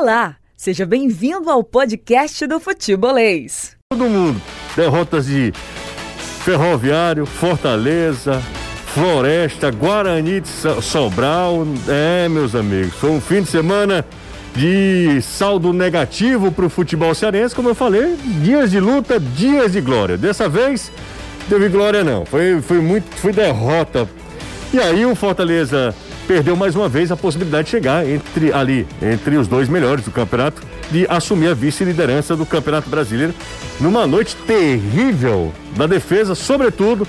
Olá, seja bem-vindo ao podcast do Futebolês. Todo mundo, derrotas de Ferroviário, Fortaleza, Floresta, Guarani de Sobral. É, meus amigos, foi um fim de semana de saldo negativo para o futebol cearense, como eu falei, dias de luta, dias de glória. Dessa vez, teve glória não, foi, foi muito, foi derrota. E aí o Fortaleza perdeu mais uma vez a possibilidade de chegar entre ali, entre os dois melhores do campeonato, de assumir a vice-liderança do Campeonato Brasileiro numa noite terrível da defesa, sobretudo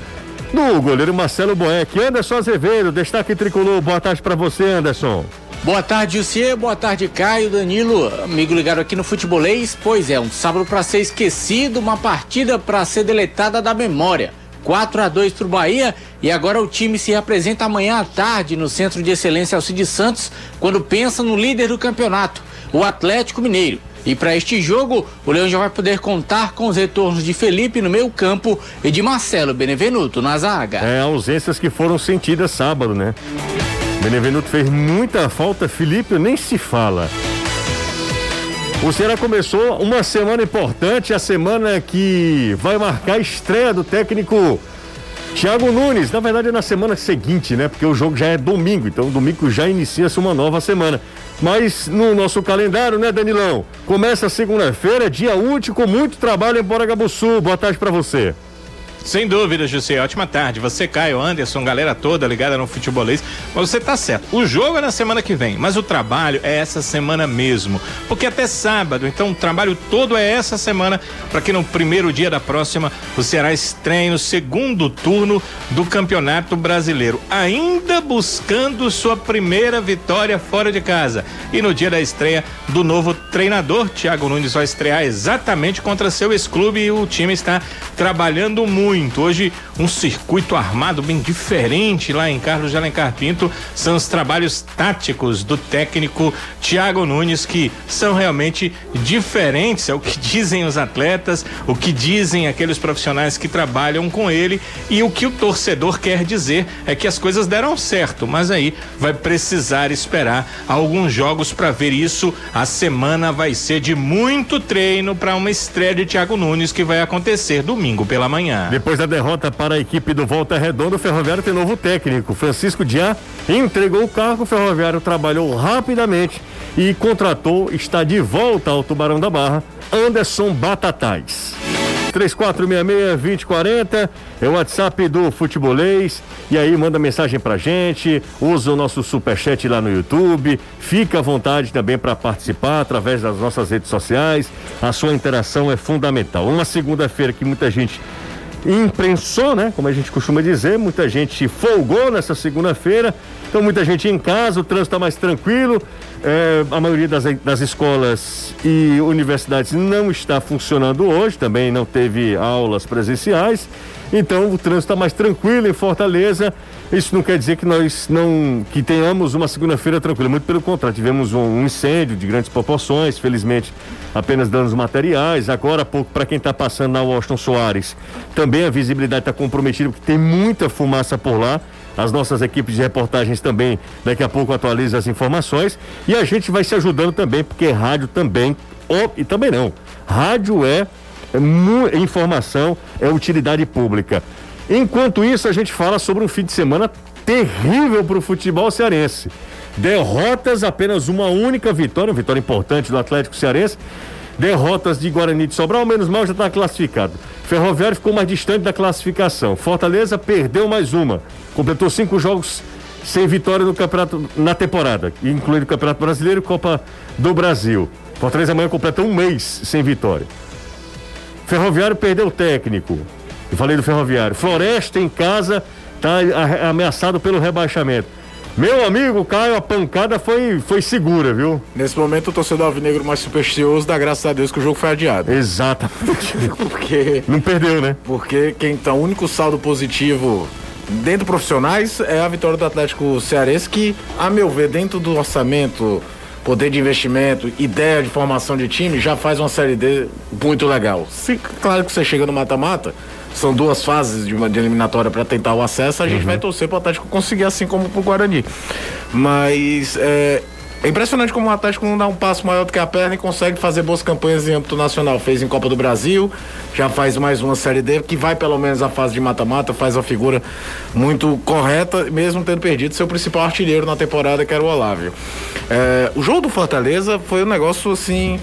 do goleiro Marcelo Boeck. Anderson Azevedo, destaque tricolor. Boa tarde para você, Anderson. Boa tarde, Jussier. Boa tarde, Caio, Danilo. Amigo ligado aqui no Futebolês. Pois é, um sábado para ser esquecido, uma partida para ser deletada da memória. 4 a 2 para o Bahia e agora o time se apresenta amanhã à tarde no Centro de Excelência Alcides Santos, quando pensa no líder do campeonato, o Atlético Mineiro. E para este jogo, o Leão já vai poder contar com os retornos de Felipe no meio campo e de Marcelo Benevenuto na zaga. É, ausências que foram sentidas sábado, né? Benevenuto fez muita falta, Felipe nem se fala. O Ceará começou uma semana importante, a semana que vai marcar a estreia do técnico Thiago Nunes. Na verdade é na semana seguinte, né? Porque o jogo já é domingo, então domingo já inicia-se uma nova semana. Mas no nosso calendário, né, Danilão? Começa segunda-feira, dia útil, com muito trabalho em Poragabuçu. Boa tarde para você. Sem dúvida, José. Ótima tarde. Você, Caio, Anderson, galera toda ligada no futebolês. Mas você tá certo. O jogo é na semana que vem, mas o trabalho é essa semana mesmo. Porque até sábado, então o trabalho todo é essa semana para que no primeiro dia da próxima o Ceará estreie no segundo turno do Campeonato Brasileiro. Ainda buscando sua primeira vitória fora de casa. E no dia da estreia do novo treinador, Thiago Nunes vai estrear exatamente contra seu ex-clube e o time está trabalhando muito muito. Hoje, um circuito armado bem diferente lá em Carlos de Alencar Pinto. São os trabalhos táticos do técnico Thiago Nunes que são realmente diferentes. É o que dizem os atletas, o que dizem aqueles profissionais que trabalham com ele e o que o torcedor quer dizer é que as coisas deram certo, mas aí vai precisar esperar alguns jogos para ver isso. A semana vai ser de muito treino para uma estreia de Thiago Nunes que vai acontecer domingo pela manhã. Depois da derrota para a equipe do Volta Redonda, o Ferroviário tem novo técnico. Francisco Diá entregou o cargo, o Ferroviário trabalhou rapidamente e contratou, está de volta ao Tubarão da Barra, Anderson Batatais. 3466-2040 é o WhatsApp do Futebolês. E aí manda mensagem pra gente, usa o nosso superchat lá no YouTube. Fica à vontade também para participar através das nossas redes sociais. A sua interação é fundamental. Uma segunda-feira que muita gente imprensou, né? Como a gente costuma dizer, muita gente folgou nessa segunda-feira, então muita gente em casa, o trânsito está mais tranquilo, é, a maioria das, das escolas e universidades não está funcionando hoje, também não teve aulas presenciais, então o trânsito está mais tranquilo em Fortaleza. Isso não quer dizer que nós não que tenhamos uma segunda-feira tranquila, muito pelo contrário, tivemos um, incêndio de grandes proporções, felizmente apenas danos materiais. Agora há pouco, para quem está passando na Washington Soares, também a visibilidade está comprometida, porque tem muita fumaça por lá. As nossas equipes de reportagens também daqui a pouco atualizam as informações e a gente vai se ajudando também, porque rádio também, e também não, rádio é, é informação, é utilidade pública. Enquanto isso, a gente fala sobre um fim de semana terrível para o futebol cearense. Derrotas, apenas uma única vitória, uma vitória importante do Atlético Cearense. Derrotas de Guarani de Sobral, menos mal já está classificado. Ferroviário ficou mais distante da classificação. Fortaleza perdeu mais uma. Completou cinco jogos sem vitória no campeonato na temporada, incluindo o Campeonato Brasileiro e Copa do Brasil. Fortaleza amanhã completa um mês sem vitória. Ferroviário perdeu o técnico. Eu falei do Ferroviário. Floresta em casa está ameaçado pelo rebaixamento. Meu amigo Caio, a pancada foi, foi segura, viu? Nesse momento o torcedor alvinegro mais supersticioso dá graças a Deus que o jogo foi adiado. Exatamente. porque. Não perdeu, né? Porque quem tá o único saldo positivo dentro profissionais é a vitória do Atlético Cearense, que, a meu ver, dentro do orçamento, poder de investimento, ideia de formação de time, já faz uma série D muito legal. Se, claro que você chega no mata-mata são duas fases de uma de eliminatória para tentar o acesso, a gente uhum. vai torcer para o Atlético conseguir, assim como para o Guarani. Mas é, É impressionante como o Atlético não dá um passo maior do que a perna e consegue fazer boas campanhas em âmbito nacional. Fez em Copa do Brasil, já faz mais uma Série D, que vai pelo menos à fase de mata-mata, faz a figura muito correta, mesmo tendo perdido seu principal artilheiro na temporada, que era o Olávio. É, o jogo do Fortaleza foi um negócio assim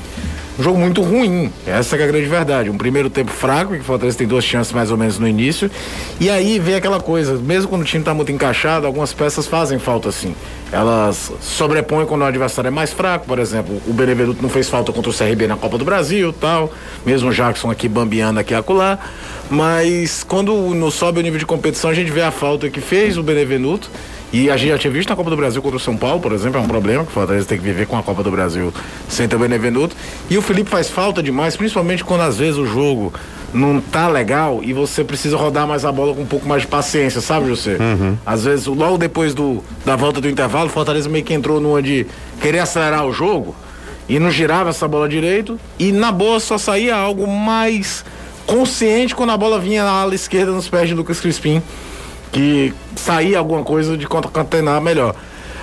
um jogo muito ruim. Essa é a grande verdade. Um primeiro tempo fraco, que o Fortaleza tem duas chances mais ou menos no início. E aí vem aquela coisa, mesmo quando o time está muito encaixado, algumas peças fazem falta assim. Elas sobrepõem quando o adversário é mais fraco, por exemplo, o Benevenuto não fez falta contra o CRB na Copa do Brasil, tal, mesmo o Jackson aqui bambeando aqui acolá, mas quando não sobe o nível de competição, a gente vê a falta que fez o Benevenuto e a gente já tinha visto na Copa do Brasil contra o São Paulo, por exemplo, é um problema que o Fortaleza tem que viver com a Copa do Brasil sem ter o Benevenuto. E o Felipe faz falta demais, principalmente quando às vezes o jogo não tá legal e você precisa rodar mais a bola com um pouco mais de paciência, sabe, José? Uhum. Às vezes, logo depois do, da volta do intervalo, o Fortaleza meio que entrou numa de querer acelerar o jogo e não girava essa bola direito. E na boa só saía algo mais consciente quando a bola vinha na ala esquerda nos pés de Lucas Crispim que sair alguma coisa de concatenar melhor.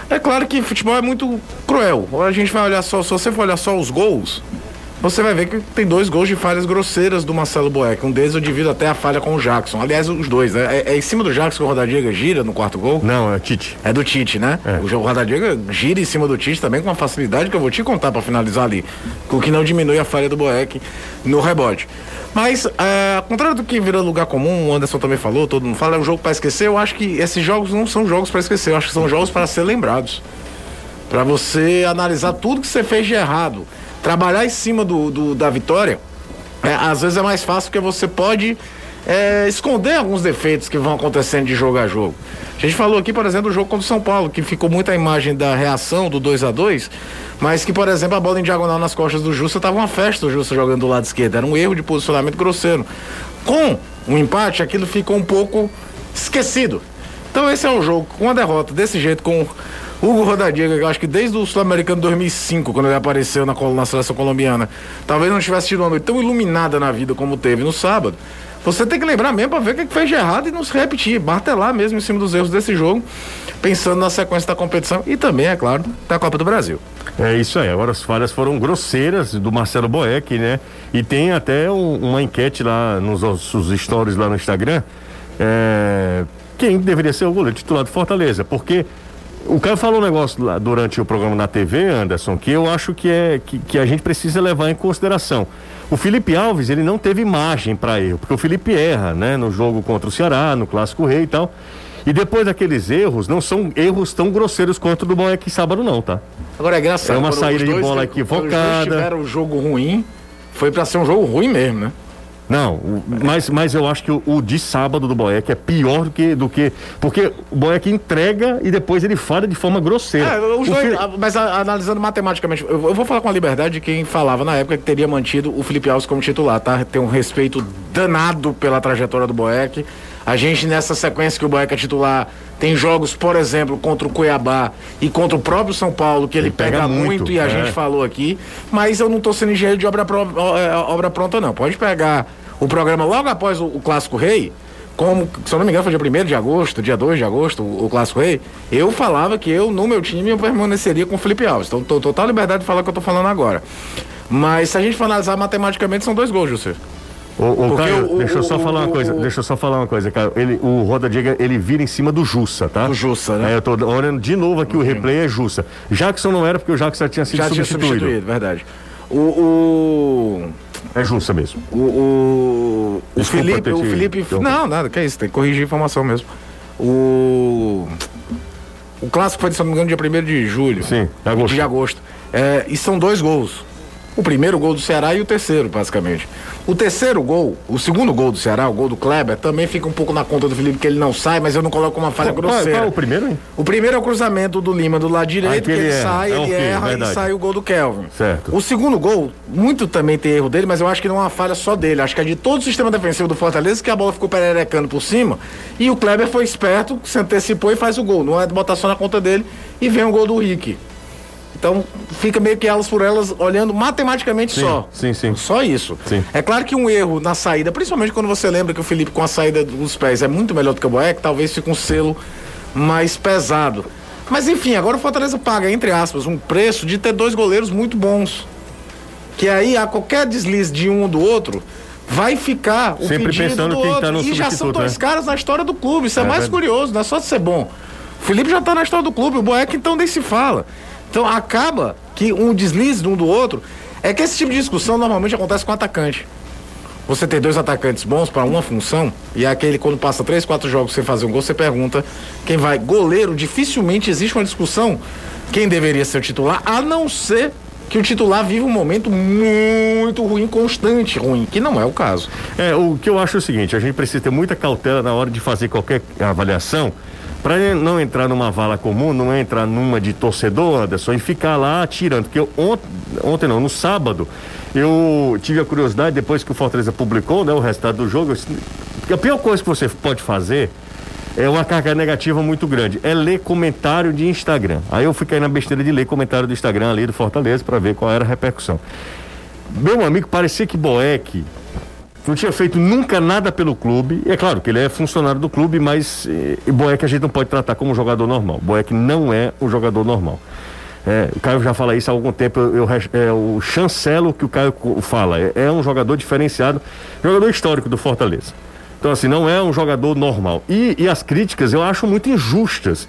É claro que futebol é muito cruel. A gente vai olhar só, se você for olhar só os gols, você vai ver que tem dois gols de falhas grosseiras do Marcelo Boeck. Um deles eu divido até a falha com o Jackson. Aliás, os dois, né? É, é em cima do Jackson que o Rodadiega gira no quarto gol? Não, é Tite. É do Tite, né? É. O Rodadiega gira em cima do Tite também com uma facilidade que eu vou te contar para finalizar ali. O que não diminui a falha do Boeck no rebote. Mas, é, ao contrário do que vira lugar comum, o Anderson também falou, todo mundo fala, é um jogo para esquecer. Eu acho que esses jogos não são jogos para esquecer, eu acho que são jogos para ser lembrados. Para você analisar tudo que você fez de errado. Trabalhar em cima do, do da vitória, é, às vezes é mais fácil porque você pode é, esconder alguns defeitos que vão acontecendo de jogo a jogo. A gente falou aqui, por exemplo, do jogo contra o São Paulo, que ficou muita imagem da reação do 2 a 2 mas que, por exemplo, a bola em diagonal nas costas do Justa estava uma festa, o Justa jogando do lado esquerdo. Era um erro de posicionamento grosseiro. Com um empate, aquilo ficou um pouco esquecido. Então esse é o jogo, com a derrota desse jeito, com Hugo Rodadiga, que eu acho que desde o Sul-Americano 2005, quando ele apareceu na, na seleção colombiana, talvez não tivesse tido uma noite tão iluminada na vida como teve no sábado. Você tem que lembrar mesmo para ver o que fez de errado e não se repetir, martelar mesmo em cima dos erros desse jogo, pensando na sequência da competição e também, é claro, da Copa do Brasil. É isso aí. Agora as falhas foram grosseiras do Marcelo Boeck, né? E tem até um, uma enquete lá nos nossos stories lá no Instagram. É, quem deveria ser o goleiro titular do Fortaleza? Porque o cara falou um negócio lá durante o programa na TV, Anderson, que eu acho que é que, que a gente precisa levar em consideração. O Felipe Alves, ele não teve margem para erro, porque o Felipe erra, né, no jogo contra o Ceará, no Clássico Rei e tal. E depois daqueles erros, não são erros tão grosseiros quanto o do Boeck sábado, não, tá? Agora é engraçado. É uma saída de bola equivocada. Os tiveram um jogo ruim, foi para ser um jogo ruim mesmo, né? Não, mas, mas eu acho que o, o, de sábado do Boeck é pior do que, do que. Porque o Boeck entrega e depois ele falha de forma grosseira. É, os dois, fi... Mas a, analisando matematicamente, eu, eu, vou falar com a liberdade de quem falava na época que teria mantido o Felipe Alves como titular, tá? Tem um respeito danado pela trajetória do Boeck. A gente, nessa sequência que o Boeck é titular, tem jogos, por exemplo, contra o Cuiabá e contra o próprio São Paulo, que ele, ele pega, pega, muito, muito e a é. gente falou aqui. Mas eu não estou sendo engenheiro de obra, é, obra pronta, não. Pode pegar o programa logo após o, o Clássico Rei, como, se eu não me engano, foi dia 1 de agosto, dia 2 de agosto, o, o, Clássico Rei, eu falava que eu, no meu time, eu permaneceria com o Felipe Alves. Então, tô total liberdade de falar o que eu tô falando agora. Mas se a gente for analisar matematicamente, são dois gols, José. O, o Caio, o, deixa eu só falar uma coisa, deixa eu só falar uma coisa, cara. Ele, o Roda Diga, ele vira em cima do Jussa, tá? Do Jussa, né? É, eu tô olhando de novo aqui, o replay é Jussa. Jackson não era porque o Jackson já tinha sido já substituído. Tinha substituído, verdade. O, o... É Jussa mesmo. O, o, o Felipe, o Felipe, não, nada, que é isso, tem que corrigir a informação mesmo. O o clássico foi, se não me engano, dia 1 de julho. Sim, agosto. De agosto. É, e são dois gols. O primeiro gol do Ceará e o terceiro, basicamente. O terceiro gol, o segundo gol do Ceará, o gol do Kleber, também fica um pouco na conta do Felipe, que ele não sai, mas eu não coloco uma falha qual, grosseira. Qual é o primeiro, hein? O primeiro é o cruzamento do Lima do lado direito, ah, que ele, sai, é ele okay, erra verdade. e sai o gol do Kelvin. Certo. O segundo gol, muito também tem erro dele, mas eu acho que não é uma falha só dele. Acho que é de todo o sistema defensivo do Fortaleza que a bola ficou pererecando por cima e o Kleber foi esperto, se antecipou e faz o gol. Não é de botar só na conta dele e vem o gol do Rick. Então fica meio que elas por elas olhando matematicamente sim, só. Sim, sim. Só isso. Sim. É claro que um erro na saída, principalmente quando você lembra que o Felipe com a saída dos pés é muito melhor do que o Boeck, talvez fique um selo mais pesado. Mas enfim, agora o Fortaleza paga, entre aspas, um preço de ter dois goleiros muito bons. Que aí, a qualquer deslize de um ou do outro, vai ficar o Sempre pedido pensando do quem outro. tá no E já são dois né? caras na história do clube. Isso é, É mais verdade. curioso, não é só de ser bom. O Felipe já tá na história do clube, o Boeck então nem se fala. Então acaba que um deslize de um do outro. É que esse tipo de discussão normalmente acontece com atacante. Você tem dois atacantes bons para uma função, e é aquele quando passa três, quatro jogos sem fazer um gol, você pergunta quem vai. Goleiro, dificilmente existe uma discussão quem deveria ser o titular, a não ser que o titular vive um momento muito ruim, constante ruim, que não é o caso. É, o que eu acho é o seguinte, a gente precisa ter muita cautela na hora de fazer qualquer avaliação, para não entrar numa vala comum, não entrar numa de torcedor, Anderson, e ficar lá atirando. Porque eu, ontem, ontem não, no sábado, eu tive a curiosidade, depois que o Fortaleza publicou né, o resultado do jogo, eu a pior coisa que você pode fazer é uma carga negativa muito grande. É ler comentário de Instagram. Aí eu fiquei na besteira de ler comentário do Instagram ali do Fortaleza para ver qual era a repercussão. Meu amigo, parecia que Boeck não tinha feito nunca nada pelo clube. E é claro que ele é funcionário do clube, mas eh, Boeck a gente não pode tratar como jogador normal. Boeck não é um jogador normal. É, o Caio já fala isso há algum tempo, eu, eu, é, o chancelo que o Caio fala. É, é um jogador diferenciado, jogador histórico do Fortaleza. Então, assim, não é um jogador normal. E, e as críticas eu acho muito injustas.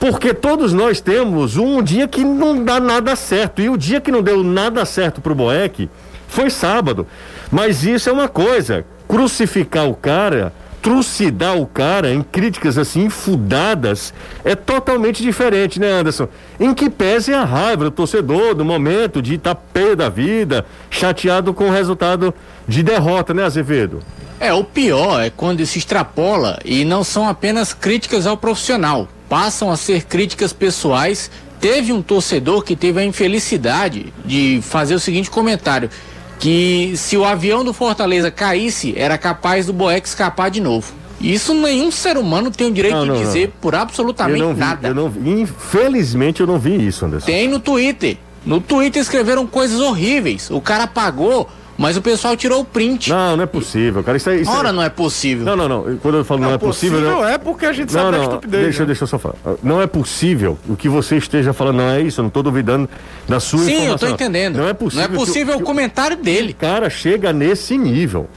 Porque todos nós temos um dia que não dá nada certo. E o dia que não deu nada certo pro Boeck foi sábado. Mas isso é uma coisa. Crucificar o cara, trucidar o cara em críticas assim infudadas é totalmente diferente, né, Anderson? Em que pese a raiva do torcedor, do momento de estar pé da vida, chateado com o resultado de derrota, né, Azevedo? É, o pior é quando se extrapola e não são apenas críticas ao profissional, passam a ser críticas pessoais. Teve um torcedor que teve a infelicidade de fazer o seguinte comentário: que se o avião do Fortaleza caísse, era capaz do Boeck escapar de novo. Isso nenhum ser humano tem o direito Não, de não, dizer não. por absolutamente eu vi, nada. eu. Infelizmente eu não vi isso, Anderson. Tem no Twitter. No Twitter escreveram coisas horríveis. O cara pagou, mas o pessoal tirou o print. Não, não é possível, cara. Isso é. Isso é- Ora, não é possível. Não, não, não. Quando eu falo não, é possível. não... é porque a gente Não, sabe da não, estupidez. deixa, né? deixa eu só falar. Não é possível o que você esteja falando, não é isso, eu não estou duvidando da sua Sim, eu informação. tô entendendo. Não é possível. Não é possível que, o comentário dele. o cara chega nesse nível.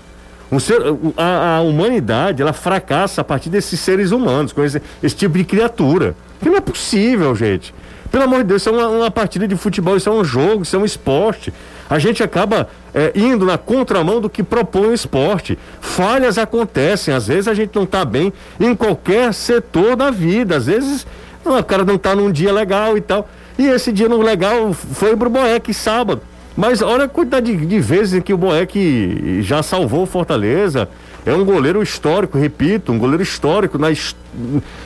Um ser, o- a, a humanidade, ela fracassa a partir desses seres humanos, com esse, esse tipo de criatura. Que não é possível, gente. Pelo amor de Deus, isso é uma, uma partida de futebol, isso é um jogo, isso é um esporte. A gente acaba é, indo na contramão do que propõe o esporte. Falhas acontecem, às vezes a gente não está bem em qualquer setor da vida. Às vezes ah, o cara não está num dia legal e tal. E esse dia não legal foi pro Boeck sábado. Mas olha a quantidade de, de vezes que o Boeck já salvou Fortaleza. É um goleiro histórico, repito, um goleiro histórico na,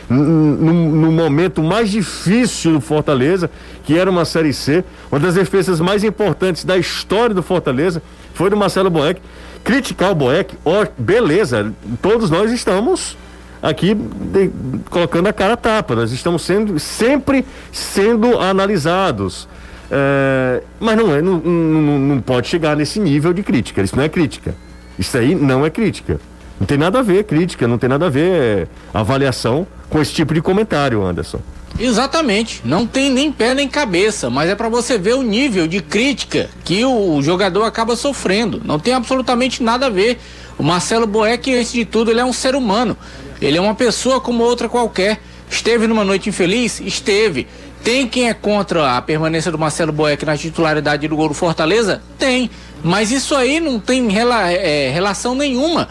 no, no momento mais difícil do Fortaleza, que era uma Série C. Uma das defesas mais importantes da história do Fortaleza foi do Marcelo Boeck. Criticar o Boeck, ó, beleza, todos nós estamos aqui de- colocando a cara a tapa. Nós estamos sendo sempre sendo analisados. É, mas não, é, não, não, não pode chegar nesse nível de crítica. Isso não é crítica. Isso aí não é crítica. Não tem nada a ver crítica, não tem nada a ver é, avaliação com esse tipo de comentário, Anderson. Exatamente. Não tem nem pé nem cabeça, mas é pra você ver o nível de crítica que o jogador acaba sofrendo. Não tem absolutamente nada a ver. O Marcelo Boeck, antes de tudo, ele é um ser humano. Ele é uma pessoa como outra qualquer. Esteve numa noite infeliz? Esteve. Tem quem é contra a permanência do Marcelo Boeck na titularidade do gol do Fortaleza? Tem. Mas isso aí não tem rela- é, relação nenhuma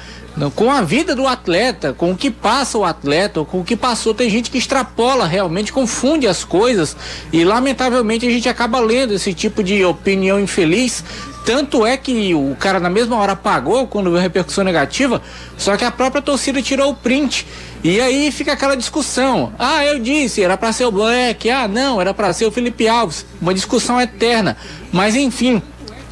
com a vida do atleta, com o que passa o atleta, ou com o que passou. Tem gente que extrapola realmente, confunde as coisas e lamentavelmente a gente acaba lendo esse tipo de opinião infeliz. Tanto é que o cara na mesma hora pagou quando veio repercussão negativa, só que a própria torcida tirou o print. E aí fica aquela discussão. Ah, eu disse, era para ser o Black. Ah, não, era para ser o Felipe Alves. Uma discussão eterna. Mas enfim,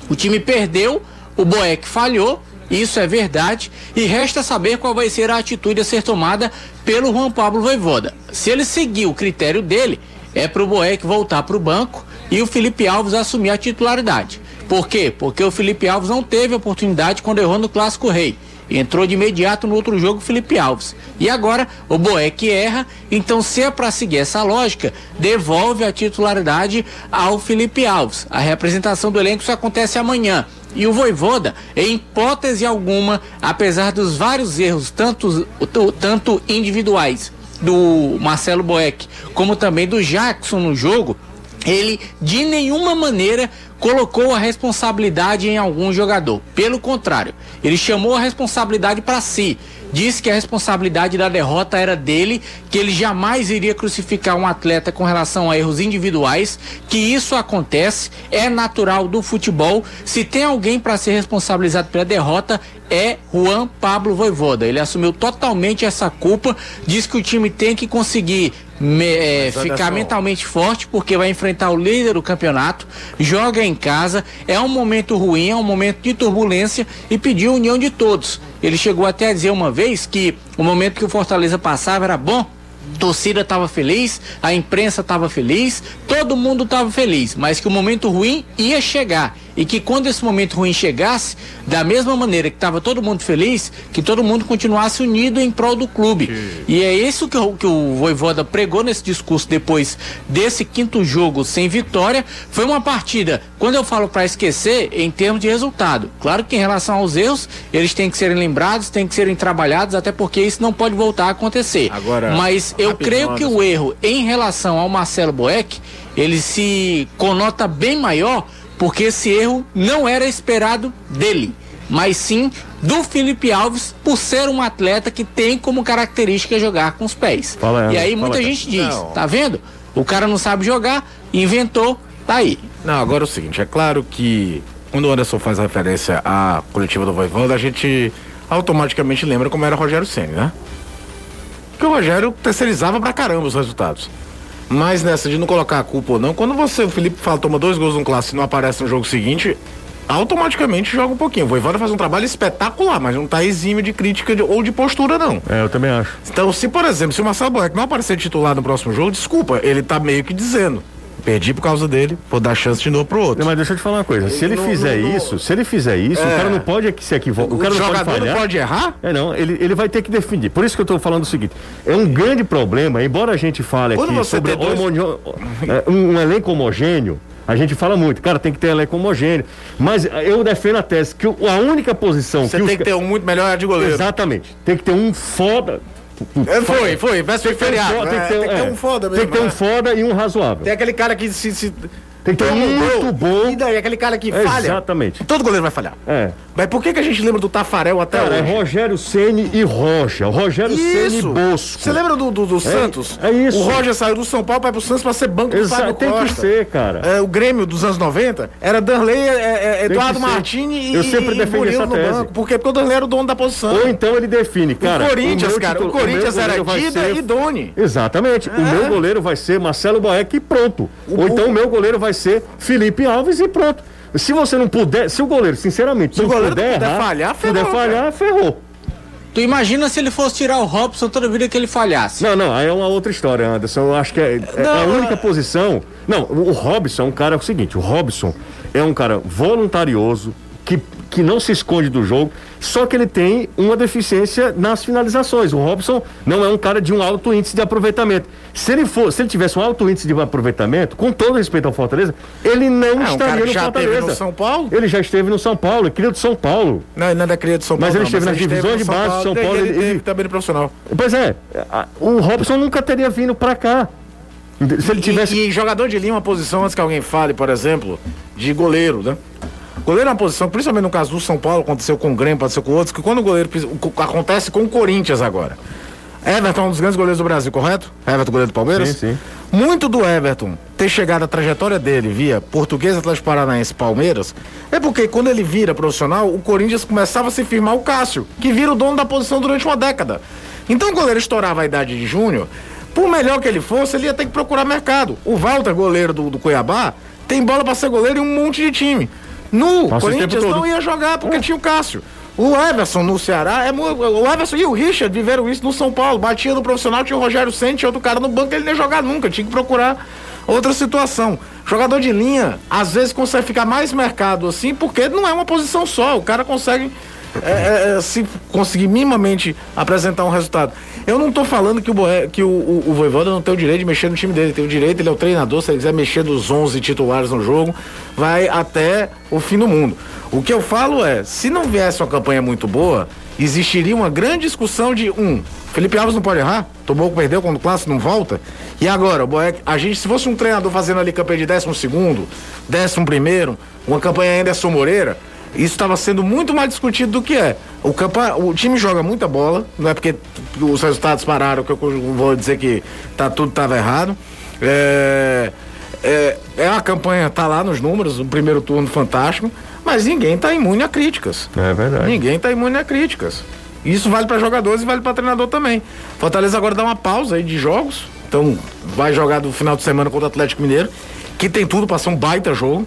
o time perdeu, o Boeck falhou, isso é verdade, e resta saber qual vai ser a atitude a ser tomada pelo Juan Pablo Voivoda. Se ele seguir o critério dele, é pro Boeck voltar pro banco e o Felipe Alves assumir a titularidade. Por quê? Porque o Felipe Alves não teve oportunidade quando errou no Clássico Rei. Entrou de imediato no outro jogo Felipe Alves. E agora o Boeck erra, então se é para seguir essa lógica, devolve a titularidade ao Felipe Alves. A representação do elenco só acontece amanhã. E o Voivoda, em hipótese alguma, apesar dos vários erros, tanto, tanto individuais do Marcelo Boeck, como também do Jackson no jogo, ele de nenhuma maneira colocou a responsabilidade em algum jogador. Pelo contrário, ele chamou a responsabilidade para si. Disse que a responsabilidade da derrota era dele, que ele jamais iria crucificar um atleta com relação a erros individuais, que isso acontece, é natural do futebol. Se tem alguém para ser responsabilizado pela derrota, é Juan Pablo Voivoda. Ele assumiu totalmente essa culpa, diz que o time tem que conseguir me, é, ficar mentalmente forte porque vai enfrentar o líder do campeonato, joga em casa, é um momento ruim, é um momento de turbulência e pediu a união de todos. Ele chegou até a dizer uma vez que o momento que o Fortaleza passava era bom torcida estava feliz, a imprensa estava feliz, todo mundo estava feliz, mas que o momento ruim ia chegar e que quando esse momento ruim chegasse, da mesma maneira que estava todo mundo feliz, que todo mundo continuasse unido em prol do clube. E é isso que o, que o Voivoda pregou nesse discurso depois desse quinto jogo sem vitória. Foi uma partida, quando eu falo para esquecer, em termos de resultado. Claro que em relação aos erros, eles têm que serem lembrados, têm que serem trabalhados, até porque isso não pode voltar a acontecer. Agora, Mas eu creio que o erro em relação ao Marcelo Boeck, ele se conota bem maior porque esse erro não era esperado dele, mas sim do Felipe Alves por ser um atleta que tem como característica jogar com os pés. Fala, e aí fala, muita cara. gente diz, Não. tá vendo? O cara não sabe jogar, inventou, tá aí. Não, agora é o seguinte, é claro que quando o Anderson faz referência à coletiva do Voivoda, a gente automaticamente lembra como era o Rogério Ceni, né? Que o Rogério terceirizava pra caramba os resultados. Mas nessa de não colocar a culpa ou não, quando você, o Felipe fala, toma dois gols no clássico e não aparece no jogo seguinte, automaticamente joga um pouquinho. O Voivoda faz um trabalho espetacular, mas não tá exímio de crítica de- ou de postura, não. É, eu também acho. Então, se por exemplo, se o Marcelo Boeck não aparecer titular no próximo jogo, desculpa, ele tá meio que dizendo. Perdi por causa dele, vou dar chance de novo pro outro. Não, mas deixa eu te falar uma coisa. Se ele Não, fizer não, não. isso, se ele fizer isso, É. o cara não pode aqui se equivocar. O, O cara não pode jogador falhar. não pode errar? É, não, ele, ele vai ter que defender. Por isso que eu estou falando o seguinte: é um grande problema, embora a gente fale Quando aqui sobre dois- é, um, um elenco homogêneo, a gente fala muito, cara, tem que ter elenco homogêneo. Mas eu defendo a tese que a única posição Você que os tem que ca- ter um muito melhor é de goleiro. Exatamente. Tem que ter um foda. É, foi, foi, ter um feriado. foda, tem que ter, é, tem que ter é, um foda mesmo. Tem que ter um né? foda e um razoável. Tem aquele cara que se. se Tem que ter um muito bom. E daí, aquele cara que falha. Exatamente. Todo goleiro vai falhar. É. Mas por que, que a gente lembra do Tafarel até Cara, é hoje? Rogério Ceni e Rocha. O Rogério Ceni e! Bosco. Você lembra do, do, do Santos? é isso. O Roger saiu do São Paulo para pro Santos para ser banco do Fábio tem Costa. que ser, cara. É, o Grêmio dos anos 90 era Danley, é, é, Eduardo. Martini e, Eu sempre defendi Murilo essa no tese. banco. Por quê? Porque o Danley era o dono da posição. Ou então ele define, cara. o Corinthians, meu cara. titular- o Corinthians meu era Dida ser- e Doni. Exatamente. O meu goleiro vai ser Marcelo Boeck e pronto. Ou então o meu goleiro vai ser Felipe Alves e pronto. Se você não puder, se o goleiro, sinceramente, Se o não goleiro puder, puder errar, falhar, puder ferrou, falhar, ferrou. Tu imagina se ele fosse tirar o Robson toda vida que ele falhasse. Não, não, aí é uma outra história, Anderson. Eu acho que é, é Não, a única posição. Não, o Robson é um cara. É o seguinte: o Robson é um cara voluntarioso, que, que não se esconde do jogo, só que ele tem uma deficiência nas finalizações. O Robson não é um cara de um alto índice de aproveitamento. Se ele for, se ele tivesse um alto índice de aproveitamento, com todo respeito ao Fortaleza, ele não É, um estaria que no já Fortaleza. teve no São Paulo? Ele já esteve no São Paulo, é cria de São Paulo. Não, ele não é cria de São Mas Paulo. ele não, esteve nas esteve divisões de base de São Paulo, Ele, ele- ele- também no profissional. Pois é, o Robson nunca teria vindo pra cá. Se ele tivesse. E, e jogador de linha uma posição, antes que alguém fale, por exemplo, de goleiro, né? Goleiro é uma posição, principalmente no caso do São Paulo, aconteceu com o Grêmio, aconteceu com outros, que quando o goleiro. Acontece com o Corinthians agora. Everton é um dos grandes goleiros do Brasil, correto? Everton, goleiro do Palmeiras? Sim, sim. Muito do Everton ter chegado a trajetória dele via Português, Atlético Paranaense Palmeiras é porque quando ele vira profissional, o Corinthians começava a se firmar o Cássio, que vira o dono da posição durante uma década. Então o goleiro estourava a idade de Júnior, por melhor que ele fosse, ele ia ter que procurar mercado. O Walter, goleiro do, do Cuiabá, tem bola pra ser goleiro em um monte de time. No Passa Corinthians não ia jogar porque tinha o Cássio. O Everson no Ceará, é, o Everson e o Richard viveram isso no São Paulo. Batia no profissional, tinha o Rogério Sente, tinha outro cara no banco, ele não ia jogar nunca, tinha que procurar Outra situação, jogador de linha, às vezes consegue ficar mais mercado assim, porque não é uma posição só, o cara consegue é, é, é, se conseguir minimamente apresentar um resultado. Eu não estou falando que, o, Boé, que o, o, o Voivoda não tem o direito de mexer no time dele, ele tem o direito, ele é o treinador, se ele quiser mexer dos 11 titulares no jogo, vai até o fim do mundo. O que eu falo é, se não viesse uma campanha muito boa, existiria uma grande discussão de um, Felipe Alves não pode errar, tomou perdeu quando o clássico não volta. E agora, o Boeck, a gente, se fosse um treinador fazendo ali campanha de décimo segundo, décimo primeiro, uma campanha ainda é Moreira, isso estava sendo muito mais discutido do que é. O, campa, o time joga muita bola, não é porque os resultados pararam que eu vou dizer que tá, tudo estava errado. É, é, é a campanha, tá lá nos números, o primeiro turno fantástico, mas ninguém está imune a críticas. É verdade. Ninguém está imune a críticas. Isso vale para jogadores e vale para treinador também. Fortaleza agora dá uma pausa aí de jogos. Então vai jogar do final de semana contra o Atlético Mineiro, que tem tudo para ser um baita jogo.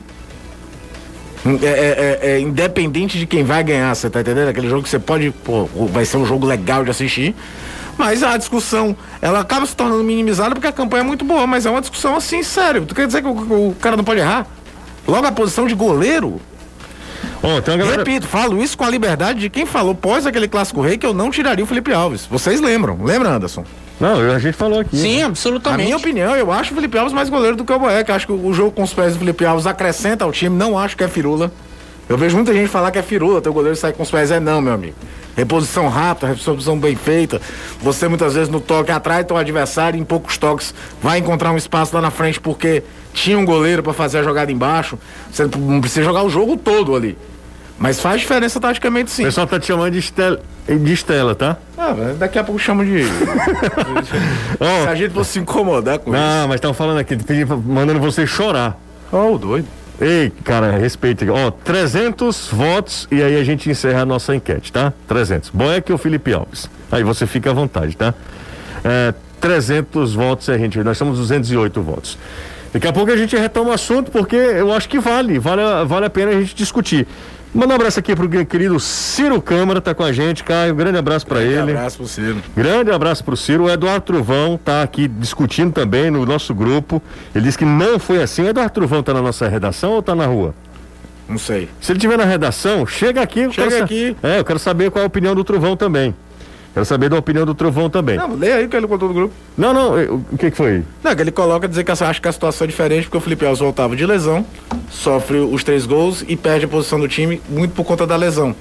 É, é, é, é, independente de quem vai ganhar, você tá entendendo? Aquele jogo que você pode, pô, vai ser um jogo legal de assistir. Mas a discussão, ela acaba se tornando minimizada porque a campanha é muito boa, mas é uma discussão assim, sério. Tu quer dizer que o, o cara não pode errar? Logo a posição de goleiro, Oh, galera... Repito, falo isso com a liberdade de quem falou pós aquele clássico rei que eu não tiraria o Felipe Alves. Vocês lembram? Lembra, Anderson? Não, a gente falou aqui. Sim, né? absolutamente. Na minha opinião, eu acho o Felipe Alves mais goleiro do que o Boeck. Acho que o jogo com os pés do Felipe Alves acrescenta ao time. Não acho que é firula. Eu vejo muita gente falar que é firula, teu goleiro sai com os pés. É não, meu amigo. Reposição rápida, reposição bem feita. Você muitas vezes no toque atrai teu adversário em poucos toques vai encontrar um espaço lá na frente porque tinha um goleiro para fazer a jogada embaixo. Você não precisa jogar o jogo todo ali. Mas faz diferença taticamente sim. O pessoal tá te chamando de Estela, de Estela tá? Ah, daqui a pouco chama de. oh, Se a gente fosse se incomodar com não, isso. Não, mas estão falando aqui, mandando você chorar. Oh, doido. Ei, cara, respeita. Ó, 300 votos e aí a gente encerra a nossa enquete, tá? 300. Boeck ou Felipe Alves? Aí você fica à vontade, tá? É, 300 votos a gente, nós somos 208 votos. Daqui a pouco a gente retoma o assunto porque eu acho que vale, vale, vale a pena a gente discutir. Manda um abraço aqui pro querido Ciro Câmara, tá com a gente, Caio. Grande abraço para ele. Grande abraço pro Ciro. Grande abraço pro Ciro. O Eduardo Truvão tá aqui discutindo também no nosso grupo. Ele disse que não foi assim. O Eduardo Truvão tá na nossa redação ou tá na rua? Não sei. Se ele estiver na redação, chega aqui. Chega aqui. É, eu quero saber qual é a opinião do Truvão também. Quero saber da opinião do Trovão também. Não, leia aí o que ele contou do grupo. Não, não, o que, que foi? Não, que ele coloca dizer que acha que a situação é diferente porque o Felipe Alves voltava de lesão, sofre os três gols e perde a posição do time muito por conta da lesão.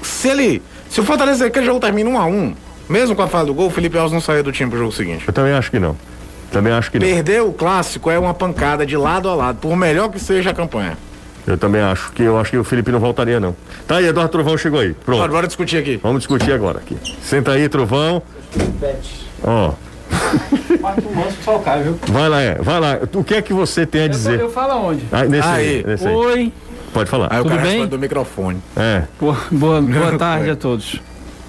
Se ele. Se o Fortaleza aquele jogo termina um a um, mesmo com a falha do gol, o Felipe Alves não saia do time pro jogo seguinte. Eu também acho que não. Também acho que não. Perder o clássico é uma pancada de lado a lado, por melhor que seja a campanha. Eu também acho que eu acho que o Felipe não voltaria não. Tá aí, Eduardo Trovão chegou aí. Pronto. Bora, bora discutir aqui. Vamos discutir agora aqui. Senta aí, Trovão. Ó. Vai lá, é. Vai lá. O que é que você tem a dizer? Eu, eu falo aonde? Ah, nesse aí. aí nesse Oi. Aí. Pode falar. Aí Tudo o bem? do microfone. É. Boa, boa, boa tarde a todos.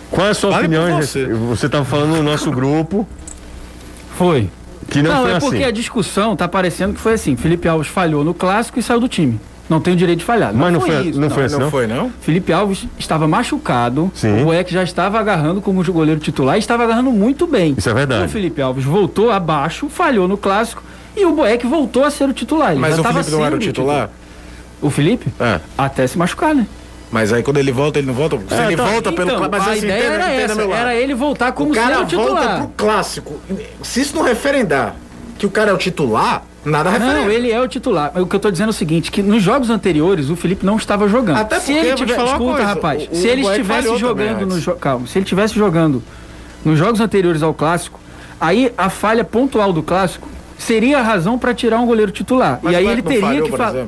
Qual é a sua opinião? Você estava falando no nosso grupo. Foi. Que não, não é assim. porque a discussão tá parecendo que foi assim. Felipe Alves falhou no clássico e saiu do time. Não tem o direito de falhar. Mas não, não foi, isso. Não, não foi assim, não? não? foi, não? Felipe Alves estava machucado. Sim. O Boeck já estava agarrando como goleiro titular e estava agarrando muito bem. Isso é verdade. O Felipe Alves voltou abaixo, falhou no clássico e o Boeck voltou a ser o titular. Ele Mas o Felipe não era o titular? O Felipe? É. Até se machucar, né? Mas aí quando ele volta, ele não volta. Se é, ele tá. volta então, pelo Mas a assim, ideia era essa, era ele voltar como o cara o titular. volta pro clássico. Se isso não referendar que o cara é o titular, Nada referente. Não, ele é o titular. O que eu tô dizendo é o seguinte, que nos jogos anteriores o Felipe não estava jogando. Até porque, se ele tiver, escuta, rapaz, o, se ele estivesse jogando no jo... calma, se ele estivesse jogando nos jogos anteriores ao clássico, aí a falha pontual do clássico seria a razão para tirar um goleiro titular. Mas e aí ele teria que falar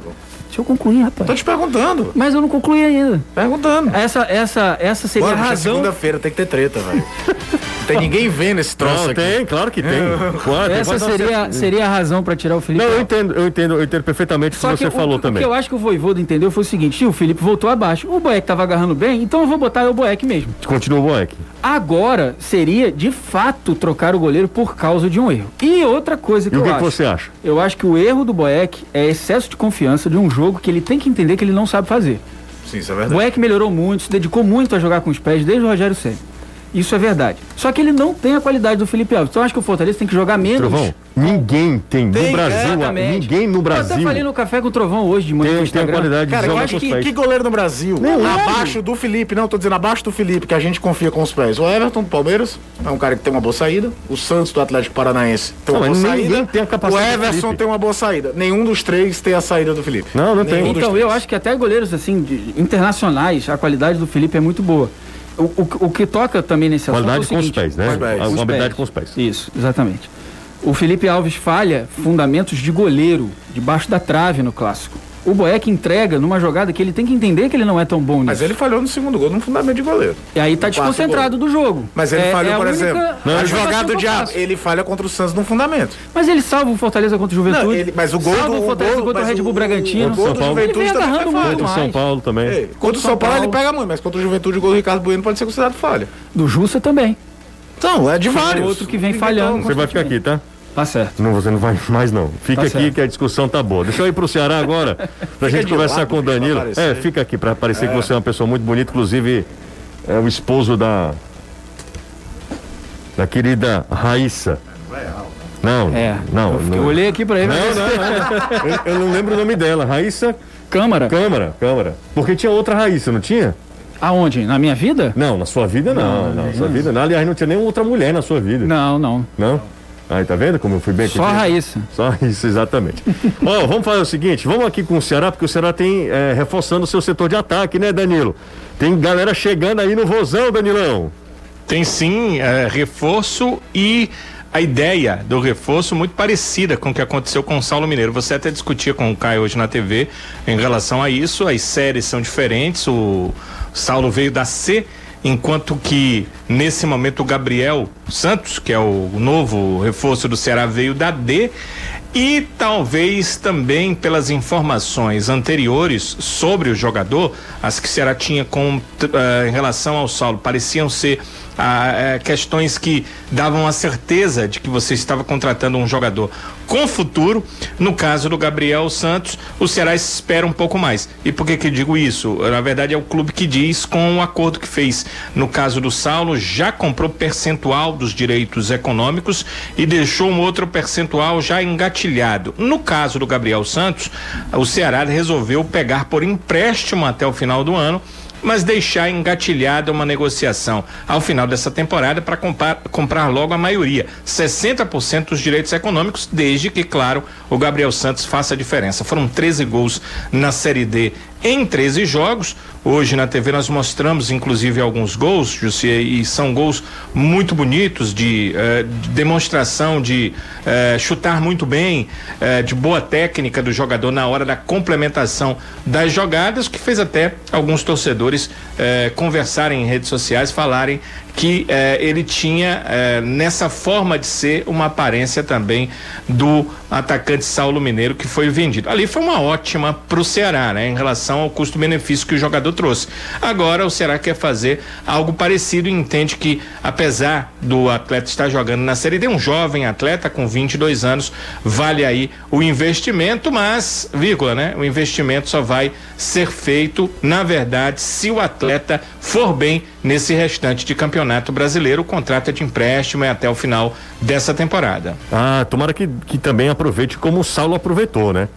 Deixa eu concluir, rapaz. Tô te perguntando. Mas eu não concluí ainda. Perguntando. Essa, essa, essa seria Mano, a razão. segunda-feira tem que ter treta, velho. tem ninguém vendo esse troço não, aqui. Tem, claro que tem. Claro, essa tem seria, seria a razão para tirar o Felipe. Não, eu entendo, eu entendo, eu entendo perfeitamente o que você o, falou o, também. O que eu acho que o Voivoda entendeu foi o seguinte: o Felipe voltou abaixo. O Boeck tava agarrando bem, então eu vou botar o Boeck mesmo. Continua o Boeck. Agora seria, de fato, trocar o goleiro por causa de um erro. E outra coisa que e eu o que acho. que você acha? Eu acho que o erro do Boeck é excesso de confiança de um jogo que ele tem que entender que ele não sabe fazer. Sim, isso é verdade. O Boeck melhorou muito, se dedicou muito a jogar com os pés desde o Rogério Senna. Isso é verdade. Só que ele não tem a qualidade do Felipe Alves. Então eu acho que o Fortaleza tem que jogar menos. Trovão, Ninguém tem, tem no Brasil, ninguém no Brasil. Eu até falei no café com o Trovão hoje de manhã. Tem, tem a qualidade Cara, eu acho que, que goleiro no Brasil, não, abaixo é. do Felipe, não, tô dizendo abaixo do Felipe, que a gente confia com os pés. O Everton do Palmeiras é um cara que tem uma boa saída. O Santos do Atlético Paranaense tem uma não, boa saída. Tem a capacidade o Everson tem uma boa saída. Nenhum dos três tem a saída do Felipe. Não, não Nenhum tem. Então, eu acho que até goleiros assim, internacionais, a qualidade do Felipe é muito boa. O, o, o que toca também nesse assunto. Qualidade é com seguinte, os pés, né? Com habilidade com os pés. Isso, exatamente. O Felipe Alves falha fundamentos de goleiro, debaixo da trave no clássico o Boeck entrega numa jogada que ele tem que entender que ele não é tão bom nisso. Mas ele falhou no segundo gol, no fundamento de goleiro. E aí tá desconcentrado do jogo. Mas ele é, falhou, é por exemplo, não, a jogada de ele falha contra o Santos no fundamento. Mas ele salva o Fortaleza contra o Juventude. Não, ele, mas o gol salva do o Fortaleza gol, contra o Red Bull Bragantino. O gol do Juventude também contra o São Paulo também. Ei, contra o São Paulo, Paulo ele pega muito, mas contra o Juventude o gol do Ricardo Bueno pode ser considerado falha. Do Justa também. Então, é de vários. outro que vem falhando. Você vai ficar aqui, tá? Tá certo. Não, você não vai mais não. Fica tá aqui certo. que a discussão tá boa. Deixa eu ir pro Ceará agora, pra gente conversar com o Danilo. É, fica aqui para parecer é. que você é uma pessoa muito bonita, inclusive é o esposo da da querida Raíssa. Não, é. não, eu, não. Eu olhei aqui para ele. Não, não, não. eu, eu, não lembro o nome dela. Raíssa Câmara. Câmara, Câmara. Porque tinha outra Raíssa, não tinha? Aonde? Na minha vida? Não, na sua vida não. Não, na sua vida não. Aliás, não tinha nenhuma outra mulher na sua vida. Não, não. Não? Aí, tá vendo como eu fui bem aqui? Só a Raíssa. Só isso, exatamente. Ó, vamos fazer o seguinte, vamos aqui com o Ceará, porque o Ceará tem é, reforçando o seu setor de ataque, né, Danilo? Tem galera chegando aí no vozão, Danilão. Tem sim, é, reforço e a ideia do reforço muito parecida com o que aconteceu com o Saulo Mineiro. Você até discutia com o Caio hoje na TV em relação a isso, as séries são diferentes, o Saulo veio da C enquanto que nesse momento o Gabriel Santos, que é o novo reforço do Ceará, veio da D. E talvez também pelas informações anteriores sobre o jogador, as que o Ceará tinha com, uh, em relação ao Saulo pareciam ser uh, questões que davam a certeza de que você estava contratando um jogador com futuro. No caso do Gabriel Santos, o Ceará espera um pouco mais. E por que que digo isso? Na verdade é o clube que diz com o acordo que fez. No caso do Saulo, já comprou percentual dos direitos econômicos e deixou um outro percentual já engatilhado. No caso do Gabriel Santos, o Ceará resolveu pegar por empréstimo até o final do ano mas deixar engatilhada uma negociação ao final dessa temporada para comprar, comprar logo a maioria, 60% dos direitos econômicos, desde que, claro, o Gabriel Santos faça a diferença. Foram 13 gols na Série D em 13 jogos. Hoje na TV nós mostramos inclusive alguns gols, Jussi, e são gols muito bonitos de, eh, de demonstração de eh, chutar muito bem, eh, de boa técnica do jogador na hora da complementação das jogadas, que fez até alguns torcedores conversarem em redes sociais, falarem que eh, ele tinha eh, nessa forma de ser uma aparência também do atacante Saulo Mineiro que foi vendido. Ali foi uma ótima para o Ceará, né, em relação ao custo-benefício que o jogador trouxe. Agora o Ceará quer fazer algo parecido e entende que apesar do atleta estar jogando na Série D, um jovem atleta com 22 anos, vale aí o investimento, mas, vírgula, né, o investimento só vai ser feito, na verdade, se o atleta for bem nesse restante de campeonato brasileiro. O contrato é de empréstimo é até o final dessa temporada. Ah, tomara que, que também aproveite como o Saulo aproveitou, né?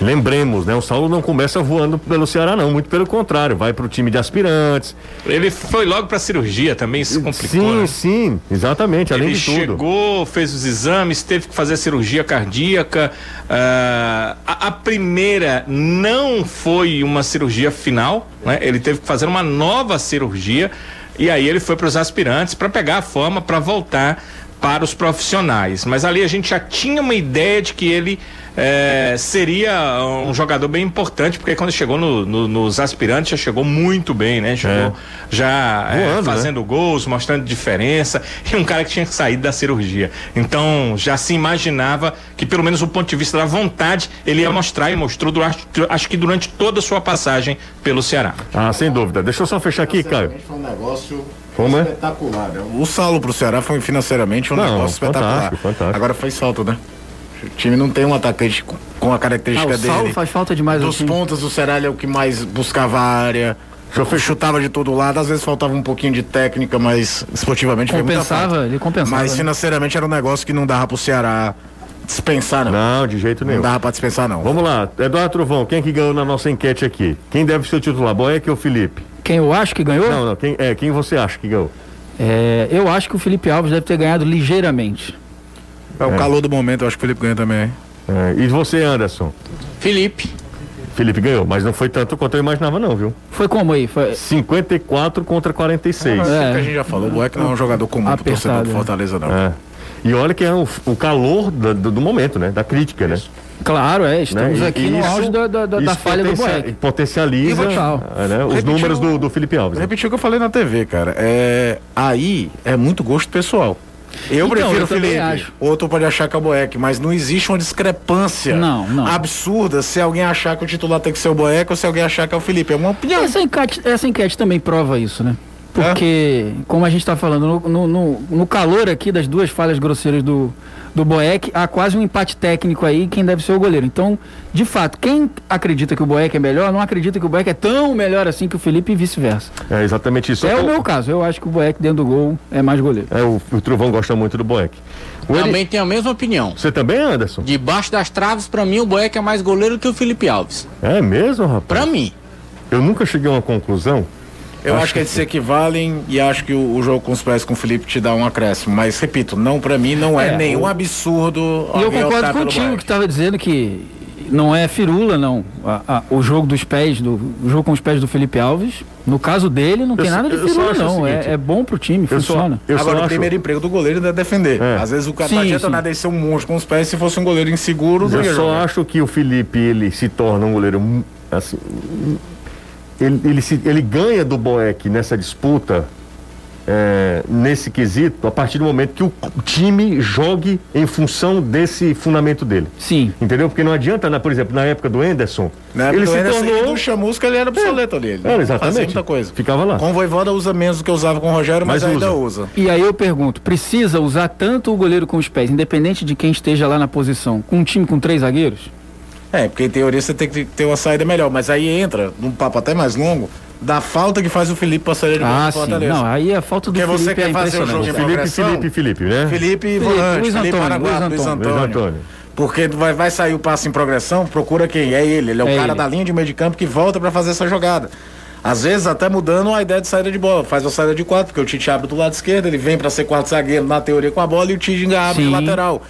Lembremos, né? O Saulo não começa voando pelo Ceará, não. Muito pelo contrário, vai para o time de aspirantes. Ele foi logo para cirurgia também, isso complicou. Sim, né? sim, exatamente. Além Ele de tudo. chegou, fez os exames, teve que fazer cirurgia cardíaca. Uh, a, a, primeira não foi uma cirurgia final, né? Ele teve que fazer uma nova cirurgia. E aí ele foi para os aspirantes para pegar a forma para voltar para os profissionais. Mas ali a gente já tinha uma ideia de que ele é, seria um jogador bem importante, porque quando chegou no, no, nos aspirantes já chegou muito bem, né? Chegou é. já é, Voando, né? fazendo né? gols, mostrando diferença, e um cara que tinha saído da cirurgia. Então já se imaginava que, pelo menos do ponto de vista da vontade, ele ia mostrar e mostrou durante, acho que durante toda a sua passagem pelo Ceará. Ah, sem dúvida. Deixa eu só fechar aqui, Caio. Foi um negócio como é? espetacular. Né? O saldo pro Ceará foi financeiramente um Não, negócio espetacular. Fantástico, fantástico. Agora faz falta, né? O time não tem um atacante com a característica ah, o dele. faz falta demais Dos assim. pontas, o Seralho é o que mais buscava a área. O chutava de todo lado, às vezes faltava um pouquinho de técnica, mas esportivamente compensava, ele compensava. Mas financeiramente era um negócio que não dava pro Ceará dispensar, não. Não, de jeito nenhum. Não dava pra dispensar, não. Vamos lá, Eduardo Trovão, quem é que ganhou na nossa enquete aqui? Quem deve ser o titular, Boeck ou Felipe? Quem eu acho que ganhou? Não, não, quem, é, quem você acha que ganhou? É, eu acho que o Felipe Alves deve ter ganhado ligeiramente. É o é. calor do momento, eu acho que o Felipe ganha também. É, e você, Anderson? Felipe. Felipe ganhou, mas não foi tanto quanto eu imaginava, não, viu? Foi como aí? Foi... 54 contra 46. Ah, é. que a gente já falou, o Boeck não é um jogador comum Apertado, pro torcedor do Fortaleza, não. É. E olha que é o, o calor do, do, do, momento, né? Da crítica, né? Claro, é. Estamos né? aqui no auge da, da, da falha do Boeck. Potencializa né? os números do, do Felipe Alves. Né? Repetiu o que eu falei na TV, cara. É, aí é muito gosto pessoal. Eu então, prefiro o Felipe. Acho. Outro pode achar que é o Boeck, mas não existe uma discrepância não, não. absurda se alguém achar que o titular tem que ser o Boeck ou se alguém achar que é o Felipe. É uma opinião. Essa enquete, essa enquete também prova isso, né? Porque, é? como a gente está falando, no, no, no, calor aqui das duas falhas grosseiras do, do Boeck, há quase um empate técnico aí, quem deve ser o goleiro. Então, de fato, quem acredita que o Boeck é melhor, não acredita que o Boeck é tão melhor assim que o Felipe e vice-versa. É exatamente isso. É o meu caso, eu acho que o Boeck dentro do gol é mais goleiro. É, o, o Trovão gosta muito do Boeck. Também ele... tenho a mesma opinião. Você também, Anderson? Debaixo das traves, para mim, o Boeck é mais goleiro que o Felipe Alves. É mesmo, rapaz? Para mim. Eu nunca cheguei a uma conclusão. Eu acho, acho que eles se equivalem e acho que o, o, jogo com os pés com o Felipe te dá um acréscimo. Mas, repito, não para mim não é, é nenhum o... absurdo. E eu concordo contigo que estava dizendo que não é firula, não. A, a, o jogo dos pés, do, o jogo com os pés do Felipe Alves, no caso dele, não eu, tem nada de firula, não. É, é, bom pro time, funciona. Só, Agora, o primeiro emprego do goleiro é defender. É. Às vezes o cara sim, não adianta sim. nada ser um monstro com os pés se fosse um goleiro inseguro. Eu só jogar. acho que o Felipe, ele se torna um goleiro assim ele, ele, se, ele ganha do Boeck nessa disputa, é, nesse quesito, a partir do momento que o time jogue em função desse fundamento dele. Sim. Entendeu? Porque não adianta, né, por exemplo, na época do Anderson. Na época ele do se Anderson tornou... do Chamusca ele era obsoleto é. ali. Ele era exatamente. muita coisa. Ficava lá. Com o Voivoda usa menos do que usava com o Rogério, mas, mas ainda usa. E aí eu pergunto, precisa usar tanto o goleiro com os pés, independente de quem esteja lá na posição, com um time com três zagueiros? É, porque em teoria você tem que ter uma saída melhor, mas aí entra num papo até mais longo da falta que faz o Felipe pra sair de ah, sim. Não, aí a falta do porque Felipe você quer é fazer o jogo de Felipe, Felipe, Felipe, né? Felipe, Felipe volante, Luiz Felipe Antônio, Luiz Antônio. Luiz Antônio. Luiz Antônio. Porque vai, vai sair o passe em progressão, procura quem? É ele. Ele é o é cara ele. da linha de meio de campo que volta para fazer essa jogada. Às vezes até mudando a ideia de saída de bola. Faz uma saída de quatro, porque o Tite abre do lado esquerdo, ele vem para ser quarto zagueiro na teoria com a bola e o Tite abre de lateral.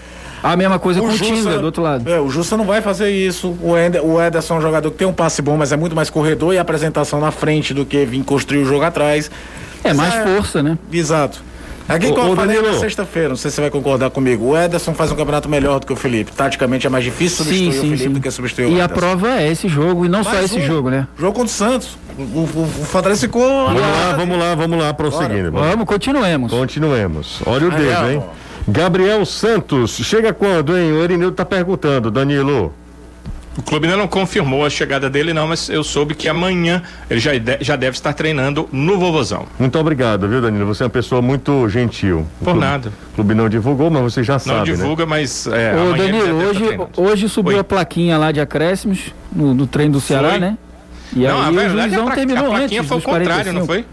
A mesma coisa o com Jussa, o Tinga, do outro lado. É, o Justa não vai fazer isso. O, Ender, o Ederson é um jogador que tem um passe bom, mas é muito mais corredor e apresentação na frente do que vir construir o jogo atrás. É mais é, força, né? Exato. Aqui como eu falei na sexta-feira, não sei se você vai concordar comigo. O Ederson faz um campeonato melhor do que o Felipe. Taticamente é mais difícil substituir sim, sim, o Felipe sim. do que substituir e o Ederson. E a prova é esse jogo, e não Mas só esse um, jogo, né? Jogo contra o Santos. O, o, o Fortaleza ficou. Vamos lá, vamos lá, vamos lá, prosseguindo. Vamos, continuemos. Continuemos. Olha o dedo, hein? Gabriel Santos, chega quando, hein? O Erinildo tá perguntando, Danilo. O clube ainda não confirmou a chegada dele, não, mas eu soube que amanhã ele já, já deve estar treinando no Vovozão. Muito obrigado, viu, Danilo? Você é uma pessoa muito gentil. Por clube, nada. O clube não divulgou, mas você já sabe. Não né? divulga, né? mas. É, Ô, Danilo, hoje, hoje subiu Oi. a plaquinha lá de acréscimos no, no treino do Ceará, foi. né? E não, aí a verdade, o Juizão a, terminou a plaquinha antes, foi o contrário, 45. não foi?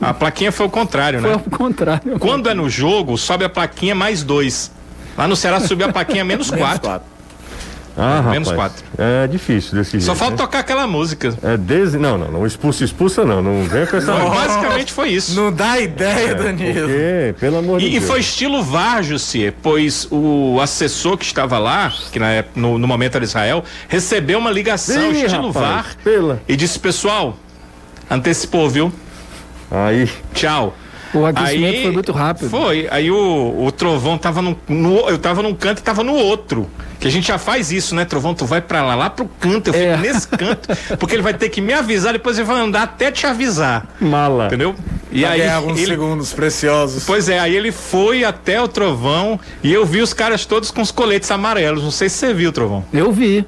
A plaquinha foi o contrário, né? Foi o contrário. Quando é no jogo, sobe a plaquinha mais dois. Lá no Ceará subiu a plaquinha menos quatro. Ah, menos rapaz, quatro. É difícil desse jeito. Só falta né? tocar aquela música. É desde. Não, não, não. Expulsa, expulsa não. Não vem com essa. Não, basicamente foi isso. Não dá ideia, é, Danilo. Porque, pelo amor e, de Deus. E foi estilo VAR, Jussier, pois o assessor que estava lá, que na, no, no momento era Israel, recebeu uma ligação Ih, estilo rapaz, VAR pela... e disse: pessoal, antecipou, viu? Aí. Tchau. O aquecimento aí, foi muito rápido. Foi. Aí o, o Trovão tava no, no, Eu tava num canto e tava no outro. Que a gente já faz isso, né, Trovão? Tu vai pra lá, lá pro canto, eu fico é. nesse canto, porque ele vai ter que me avisar, depois ele vai andar até te avisar. Mala. Entendeu? E vai aí. alguns ele, segundos preciosos. Pois é, aí ele foi até o Trovão e eu vi os caras todos com os coletes amarelos. Não sei se você viu, Trovão. Eu vi.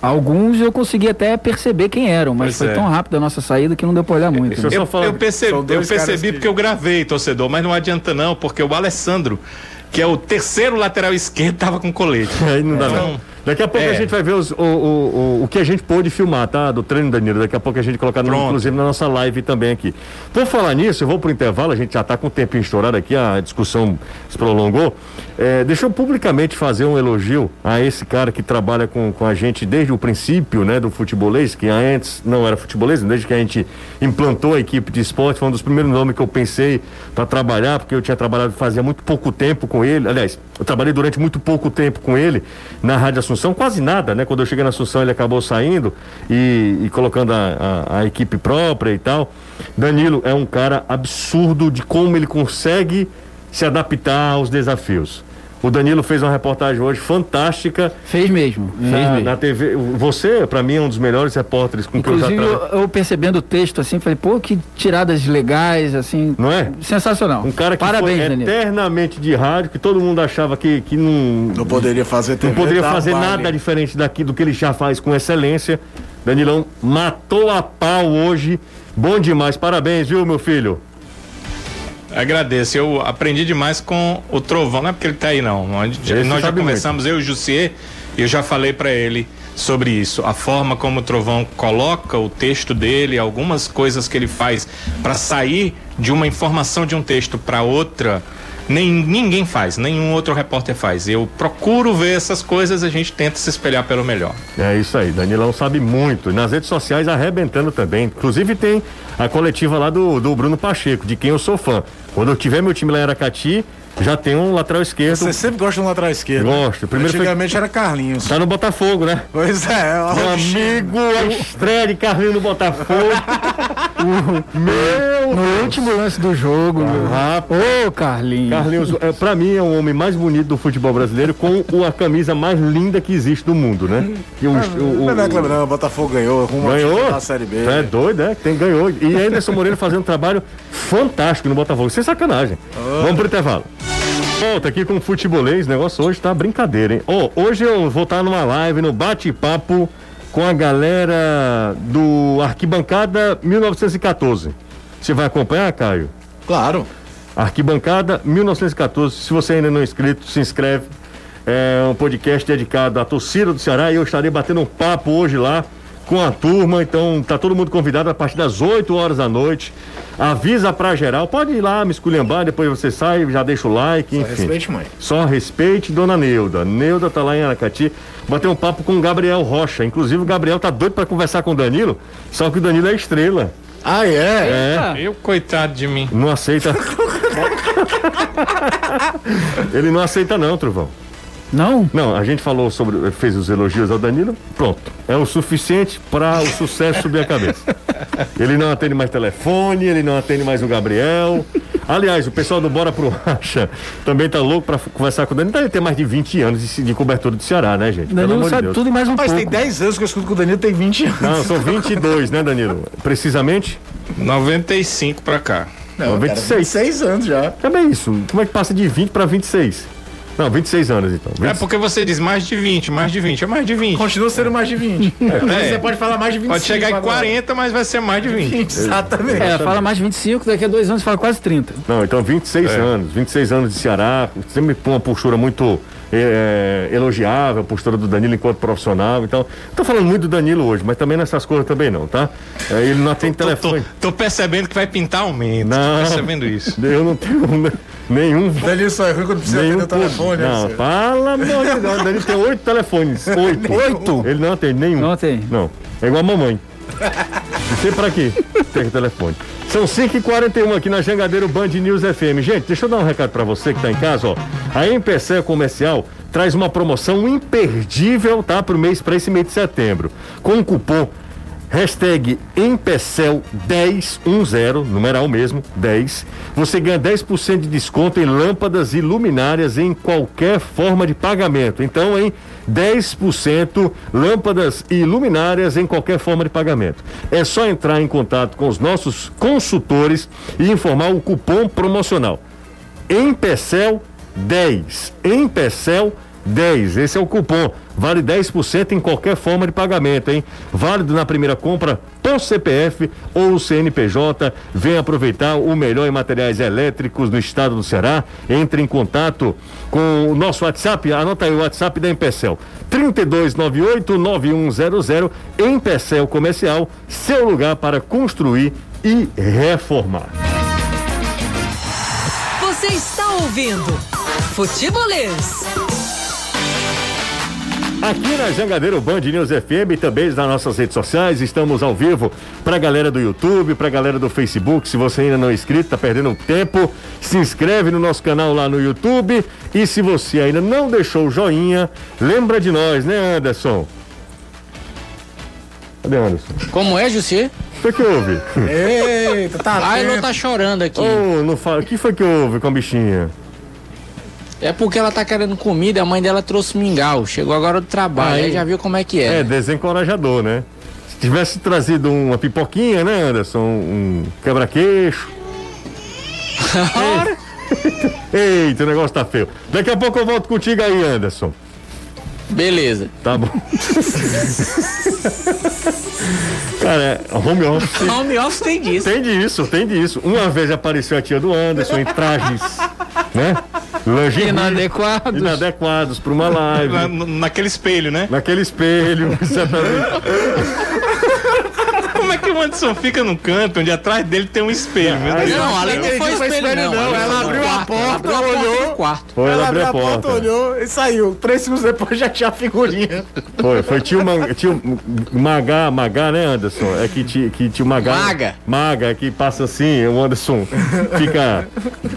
Alguns eu consegui até perceber quem eram, mas pois foi é. tão rápido a nossa saída que não deu pra olhar muito. Né? Eu, eu, percebi, eu percebi porque que... eu gravei, torcedor, mas não adianta não, porque o Alessandro, que é o terceiro lateral esquerdo, tava com colete. Aí não dá então, não. Daqui a pouco É. a gente vai ver os- o, o, o, o que a gente pôde filmar, tá? Do treino, Danilo. Daqui a pouco a gente colocar, no, inclusive, na nossa live também aqui. Por falar nisso, eu vou pro intervalo, a gente já tá com o tempinho estourado aqui, a discussão se prolongou. É, deixa eu publicamente fazer um elogio a esse cara que trabalha com, com a gente desde o princípio, né, do futebolês, que antes não era futebolês, desde que a gente implantou a equipe de esporte, foi um dos primeiros nomes que eu pensei para trabalhar, porque eu tinha trabalhado fazia muito pouco tempo com ele. Aliás, eu trabalhei durante muito pouco tempo com ele na Rádio Assunção, quase nada, né? Quando eu cheguei na Assunção, ele acabou saindo e, e colocando a, a- a equipe própria e tal. Danilo é um cara absurdo de como ele consegue se adaptar aos desafios. O Danilo fez uma reportagem hoje fantástica Fez mesmo. Fez na, mesmo. na TV. Você, para mim, é um dos melhores repórteres com que eu já Inclusive, trabalhei. eu, eu percebendo o texto assim, falei, pô, que tiradas legais, assim. Não é? Sensacional. Um cara que Parabéns, foi Danilo. eternamente de rádio, que todo mundo achava que, que não, Não poderia fazer TV. não poderia fazer nada diferente daqui do que ele já faz com excelência. Danilão matou a pau hoje. Bom demais. Parabéns, viu, meu filho? Agradeço. Eu aprendi demais com o Trovão. Não é porque ele tá aí, não. Nós, Esse nós já sabe conversamos, eu e o Jussier, e eu já falei para ele sobre isso. A forma como o Trovão coloca o texto dele, algumas coisas que ele faz para sair de uma informação de um texto para outra. Nem, ninguém faz, nenhum outro repórter faz. Eu procuro ver essas coisas, a gente tenta se espelhar pelo melhor. É isso aí, Danilão sabe muito. E Nas redes sociais arrebentando também. Inclusive tem a coletiva lá do, do Bruno Pacheco, de quem eu sou fã. Quando eu tiver meu time lá em Aracati, já tem um lateral esquerdo. Você sempre gosta de um lateral esquerdo. Gosto. Primeiro foi- Antigamente era Carlinhos. Tá no Botafogo, né? Pois é, ó, Meu amigo, a estreia de Carlinhos no Botafogo. Meu No último lance do jogo. rapaz. Ô, Carlinhos. Carlinhos, é, pra mim, é o homem mais bonito do futebol brasileiro com o- a camisa mais linda que existe do mundo, né? E o, o- o- Não é não, o Botafogo ganhou rumo Ganhou? da Série B. É doido, é? Tem, ganhou. E Anderson Moreira fazendo um trabalho fantástico no Botafogo. Sem sacanagem. Vamos pro intervalo. Volta aqui com o futebolês. O negócio hoje tá brincadeira, hein? Ó, hoje eu vou estar numa live, no bate-papo com a galera do Arquibancada 1914. Você vai acompanhar, Caio? Claro. Arquibancada 1914. Se você ainda não é inscrito, se inscreve. É um podcast dedicado à torcida do Ceará e eu estarei batendo um papo hoje lá com a turma. Então tá todo mundo convidado a partir das 8 horas da noite. Avisa pra geral. Pode ir lá me esculhambar, depois você sai, já deixa o like, enfim. Respeite, mãe. Só respeite Dona Neuda. Neuda tá lá em Aracati. Bater um papo com o Gabriel Rocha. Inclusive o Gabriel tá doido pra conversar com o Danilo, só que o Danilo é estrela. Ah, é? É. Eu, coitado de mim. Não aceita. Ele não aceita não, Trovão. Não? Não, a gente falou sobre, fez os elogios ao Danilo, pronto. É o suficiente para o sucesso subir a cabeça. Ele não atende mais telefone, ele não atende mais o Gabriel. Aliás, o pessoal do Bora pro Racha também tá louco para conversar com o Danilo. Deve ter mais de 20 anos de, de cobertura do Ceará, né, gente? Pelo Danilo de sabe Deus. tudo e mais um Mas tem pouco. 10 anos que eu escuto que o Danilo tem 20 anos. Não, são 22, né, Danilo? Precisamente? 95 pra cá. Não, 96. Cara, 26 anos já. Também isso. Como é que passa de 20 para 26? Não, 26 anos então. É 20 porque você diz mais de 20, mais de 20, é mais de 20. Continua sendo mais de 20. É. Você pode falar mais de 25 Pode chegar em agora. 40, mas vai ser mais de 20. Exatamente. É, fala mais 25, daqui a dois anos fala quase 30. Não, então 26 É. anos, 26 anos de Ceará, sempre com uma postura muito é, elogiável, a postura do Danilo enquanto profissional. Então, tô falando muito do Danilo hoje, mas também nessas coisas também não, tá? É, ele não atende Tô, tô, telefone. tô percebendo que vai pintar aumento. Não. Tô percebendo isso. Eu não tenho ne- nenhum. Danilo só é ruim quando precisa Nenhum atender o telefone. não, né? fala amor de Deus, Danilo tem oito telefones. Oito. Oito? Ele não atende nenhum. Não tem. Não. É igual a mamãe. Não sei pra quê. Tem telefone. São 5h41 aqui na Jangadeiro Band News FM. Gente, deixa eu dar um recado pra você que tá em casa, ó. A Empecel Comercial traz uma promoção imperdível, tá? Pro mês, pra esse mês de setembro. Com o cupom Hashtag Empecel1010, numeral mesmo, 10. Você ganha 10% de desconto em lâmpadas e luminárias em qualquer forma de pagamento. Então, em 10% lâmpadas e luminárias em qualquer forma de pagamento. É só entrar em contato com os nossos consultores e informar o cupom promocional. Empecel 10. Empecel 10. Esse é o cupom. Vale 10% em qualquer forma de pagamento, hein? Válido na primeira compra por CPF ou CNPJ. Venha aproveitar o melhor em materiais elétricos no estado do Ceará. Entre em contato com o nosso WhatsApp. Anota aí o WhatsApp da Empecel. 3298-9100. Empecel Comercial. Seu lugar para construir e reformar. Você está ouvindo Futebolês. Aqui na Jangadeiro Band News FM, também nas nossas redes sociais, estamos ao vivo pra galera do YouTube, pra galera do Facebook. Se você ainda não é inscrito, tá perdendo tempo, se inscreve no nosso canal lá no YouTube. E se você ainda não deixou o joinha, lembra de nós, né, Anderson? Cadê Anderson? Como é, Jussi? O que, que houve? Eita, tá A atento. tá chorando aqui. Oh, não fala. O que foi que houve com a bichinha? É porque ela tá querendo comida, a mãe dela trouxe mingau. Chegou agora do trabalho, Aí. aí já viu como é que é. É, desencorajador, né? Se tivesse trazido uma pipoquinha, né, Anderson? Um quebra-queixo. Eita, o negócio tá feio. Daqui a pouco eu volto contigo aí, Anderson. Beleza. Tá bom. Cara, é, home office. Home office tem disso. Tem disso, tem disso. Uma vez apareceu a tia do Anderson em trajes, né? Lingerie, Inadequados. inadequados para uma live. Na- naquele espelho, né? Naquele espelho, exatamente. Como é que o Anderson fica num canto onde atrás dele tem um espelho? Meu Deus Não, ali não foi espelho, não. não, ela abriu a porta, olhou. quarto. Foi, ela abriu a porta. olhou e saiu. Três segundos depois já tinha a figurinha. Foi, foi tio, Man, tio Magá, Magá, né, Anderson? É que tio, que tio Magá. Maga. Maga, que passa assim, o Anderson fica.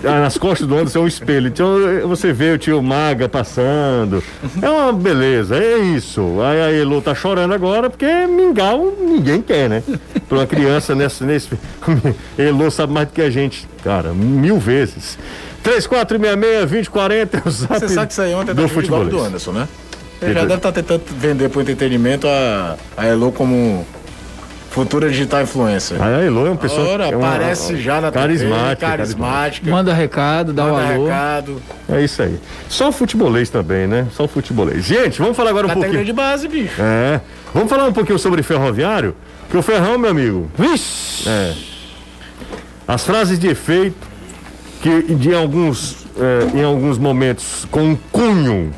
ah, Nas costas do Anderson é um espelho. Então você vê o tio Maga passando. É uma beleza, é isso. Aí a Elo tá chorando agora porque mingau ninguém quer, né? Pra uma criança nesse. nesse... Elo sabe mais do que a gente, cara, mil vezes. 3466-2040 é o zap Você sabe que isso aí ontem do tá futebol do. Anderson, né? Ele já deve estar tentando vender pro entretenimento a, a Elo como futura digital influencer. A Elo é uma pessoa. Ora, é uma- aparece já na TV, carismática, carismática. Manda recado, dá o manda alô. recado. É isso aí. Só o futebolês também, né? Só o futebolês. Gente, vamos falar agora um Categoria pouquinho. de base, bicho. É. Vamos falar um pouquinho sobre ferroviário? Que o Ferrão, meu amigo. Vixe! É. As frases de efeito que de alguns, é, em alguns momentos com um cunho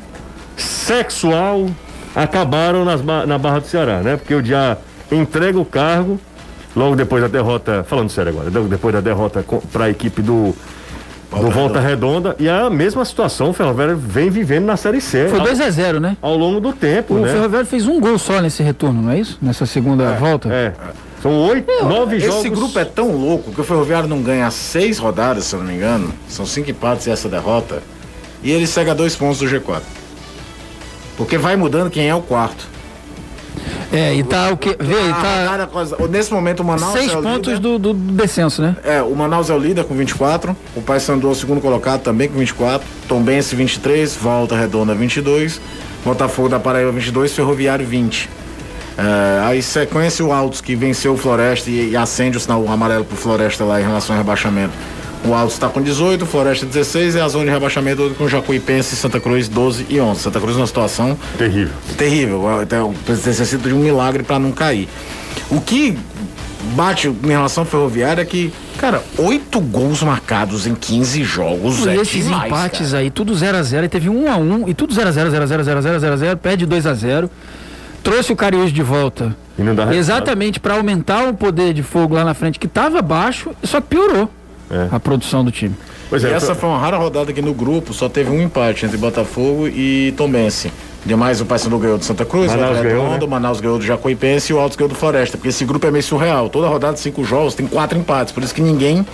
sexual acabaram nas na Barra do Ceará, né? Porque o já entrega o cargo logo depois da derrota, falando sério agora, logo depois da derrota para a equipe do do Volta Redonda e a mesma situação o Ferroviário vem vivendo na Série C Foi ao, 2x0, né? ao longo do tempo, O né? Ferroviário fez um gol só nesse retorno, não é isso? Nessa segunda volta? É. São oito, nove Esse jogos. grupo é tão louco que o Ferroviário não ganha seis rodadas, se eu não me engano. São cinco empates e essa derrota. E ele segue a dois pontos do G4. Porque vai mudando quem é o quarto. É, e tá o que? Vê, Ah, tá coisa- Nesse momento o Manaus seis é o pontos do, do descenso, né? É, o Manaus é o líder com 24, o Paysandu é o segundo colocado também com 24, Tombense 23, Volta Redonda 22, Botafogo da Paraíba 22, Ferroviário 20. É, aí sequência o Altos que venceu o Floresta e, e acende o sinal amarelo pro Floresta lá em relação ao rebaixamento. O Altos está com 18, o Floresta 16 e a zona de rebaixamento com Jacuipense, Santa Cruz 12 e 11. Santa Cruz numa situação Terrível. terrível. Até o presidente necessita de um milagre para não cair. O que bate em relação ao ferroviário é que, cara, oito gols marcados em 15 jogos E é esses demais, empates cara. aí, tudo 0x0, e teve 1x1 e tudo 0x0, 0x0, 0x0, 0x0, perde 2x0. Trouxe o Cariús de volta. E não dá resultado. Exatamente para aumentar o poder de fogo lá na frente, que tava baixo, só que piorou É. a produção do time. Pois E é, essa foi uma rara rodada aqui no grupo, só teve um empate entre Botafogo e Tombense. Demais o Paysandu ganhou do Santa Cruz, Manaus o ganhou, Redondo, né? o Manaus ganhou do Jacuipense e o Altos ganhou do Floresta, porque esse grupo é meio surreal. Toda rodada, cinco jogos, tem quatro empates, por isso que ninguém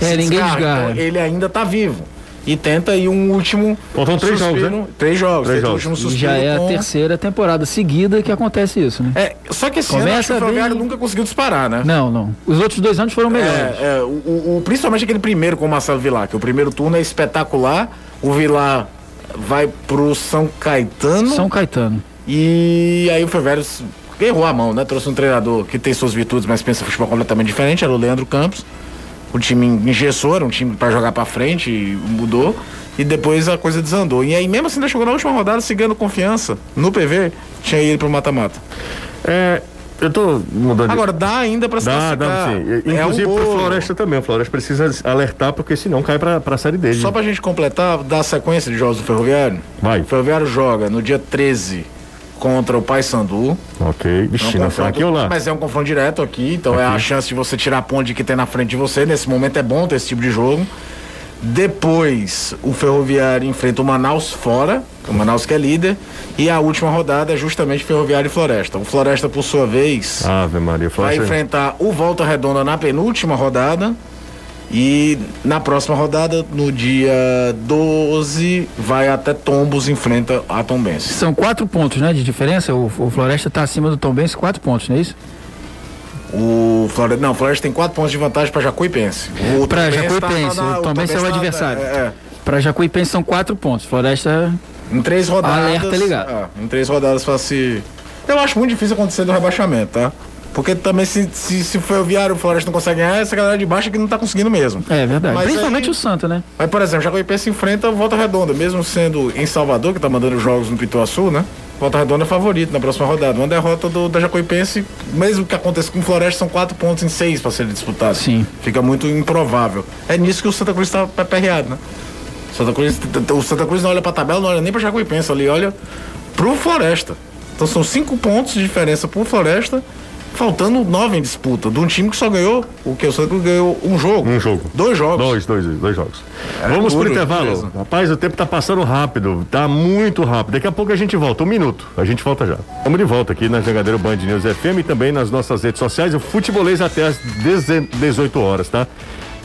É, se ninguém desgarra. Então, ele ainda tá vivo. E tenta aí um último Faltam três jogos, suspiro- né? Três jogos, Três um jogos. último E suspiro já é a com- terceira temporada seguida que acontece isso, né? É, só que esse ano Começa acho que o Ferroviário bem- nunca conseguiu disparar, né? Não, não. Os outros dois anos foram melhores. É, é, o, o- principalmente aquele primeiro com o Marcelo Vilar, que o primeiro turno é espetacular. O Vilar vai pro São Caetano São Caetano. e aí o Ferroviário errou a mão, né? Trouxe um treinador que tem suas virtudes, mas pensa futebol completamente diferente, era o Leandro Campos. O time engessou, era um time para jogar para frente, mudou. E depois a coisa desandou. E aí, mesmo assim, ainda chegou na última rodada, seguindo confiança no PV, tinha ido pro mata-mata. É, eu tô mudando. Agora, dá ainda pra se Dá, dá sim. É Inclusive um pro. Floresta também. O Floresta precisa alertar, porque senão cai pra, pra série D. Só pra gente completar, dar a sequência de jogos do Ferroviário. Vai. O Ferroviário joga no dia 13 contra o Paysandu. Ok. É um Vixe, não, aqui ou lá? Mas é um confronto direto aqui, então é a Aqui. chance de você tirar a ponte que tem na frente de você. Nesse momento é bom ter esse tipo de jogo. Depois, o Ferroviário enfrenta o Manaus fora, o Manaus que é líder. E a última rodada é justamente Ferroviário e Floresta. O Floresta, por sua vez, Ave Maria, vai enfrentar o Volta Redonda na penúltima rodada. E na próxima rodada, no dia 12, vai até Tombos, enfrenta a Tombense. São quatro pontos, né, de diferença. O, o Floresta tá acima do Tom Benz, quatro pontos, não é isso? O Floresta, não, o Floresta tem quatro pontos de vantagem para Jacuipense. O Pra Tombense Jacuipense, o Tombense é o tá- adversário. é, é. Pra Jacuipense são quatro pontos. Floresta. em três rodadas. Alerta ligado. é, em três rodadas para se. Eu acho muito difícil acontecer do rebaixamento, tá? Porque também se, se, se o Ferroviário e o Floresta não consegue ganhar, essa galera de baixo é que não tá conseguindo mesmo. É verdade. Mas Principalmente aí- o Santa, né? Mas, por exemplo, Jacuipense enfrenta o Volta Redonda, mesmo sendo em Salvador, que tá mandando jogos no Pituaçu, né? Volta Redonda é favorito na próxima rodada. Uma derrota do, da Jacuipense, mesmo que aconteça com o Floresta, são quatro pontos em seis para serem disputados. Sim. Fica muito improvável. É nisso que o Santa Cruz tá perreado, né? Santa Cruz, o Santa Cruz não olha pra tabela, não olha nem pra Jacuipense ali, olha pro Floresta. Então são cinco pontos de diferença pro Floresta, faltando nove em disputa, de um time que só ganhou, o que o Cruz ganhou um jogo. Um jogo. Dois jogos. Dois, dois, dois jogos. Vamos pro duro, intervalo. beleza. Rapaz, o tempo tá passando rápido, tá muito rápido. Daqui a pouco a gente volta, um minuto. A gente volta já. Estamos de volta aqui na Jangadeiro Band News FM e também nas nossas redes sociais. O futebolês até às 18 horas, tá?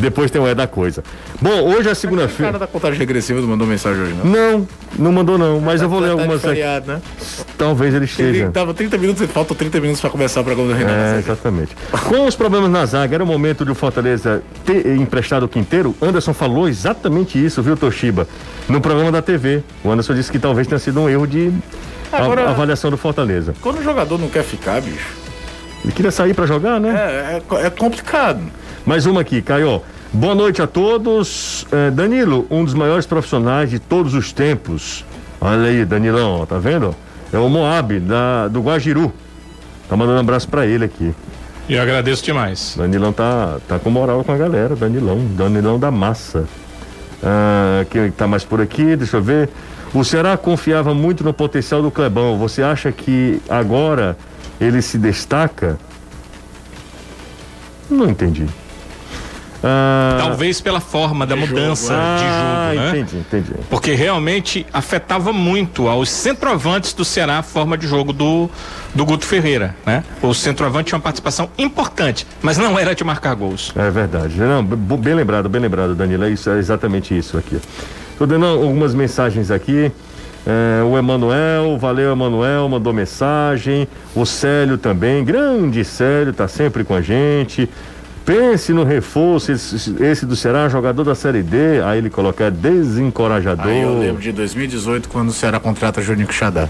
Depois tem o É da Coisa. Bom, hoje é O cara segunda-feira. da contagem regressiva não mandou mensagem hoje, não. Não, não mandou não, mas eu vou ler Tá de algumas aqui. feriado, né? Talvez ele Ele esteja. tava 30 minutos, faltam 30 minutos pra começar o programa do Renato. É, exatamente. Com os problemas na zaga, era o momento de o Fortaleza ter emprestado o Quinteiro? Anderson falou exatamente isso, viu, Toshiba? No programa da TV. O Anderson disse que talvez tenha sido um erro de Agora- avaliação do Fortaleza. Quando o jogador não quer ficar, bicho, Ele queria sair pra jogar, né? é, é, é complicado. Mais uma aqui, Caio. Boa noite a todos. É, Danilo, um dos maiores profissionais de todos os tempos. Olha aí, Danilão, tá vendo? É o Moab, da, do Guajiru. Tá mandando um abraço pra ele aqui. E eu agradeço demais. Danilão tá, tá com moral com a galera, Danilão, Danilão da massa. Ah, quem tá mais por aqui, deixa eu ver. O Ceará confiava muito no potencial do Clebão. Você acha que agora ele se destaca? Não entendi. Ah, Talvez pela forma da mudança ah, de jogo, né? entendi, entendi. Porque realmente afetava muito aos centroavantes do Ceará a forma de jogo do, do Guto Ferreira, né? O centroavante tinha uma participação importante, mas não era de marcar gols. É verdade. Não, bem lembrado, bem lembrado, Danilo. É, isso, é exatamente isso aqui. Tô dando algumas mensagens aqui. É, o Emanuel, valeu Emanuel, mandou mensagem. O Célio também, grande Célio, tá sempre com a gente. Pense no reforço, esse, esse do Ceará, jogador da Série D. Aí ele coloca é desencorajador. Aí eu lembro de 2018, quando o Ceará contrata Juninho Quixadá.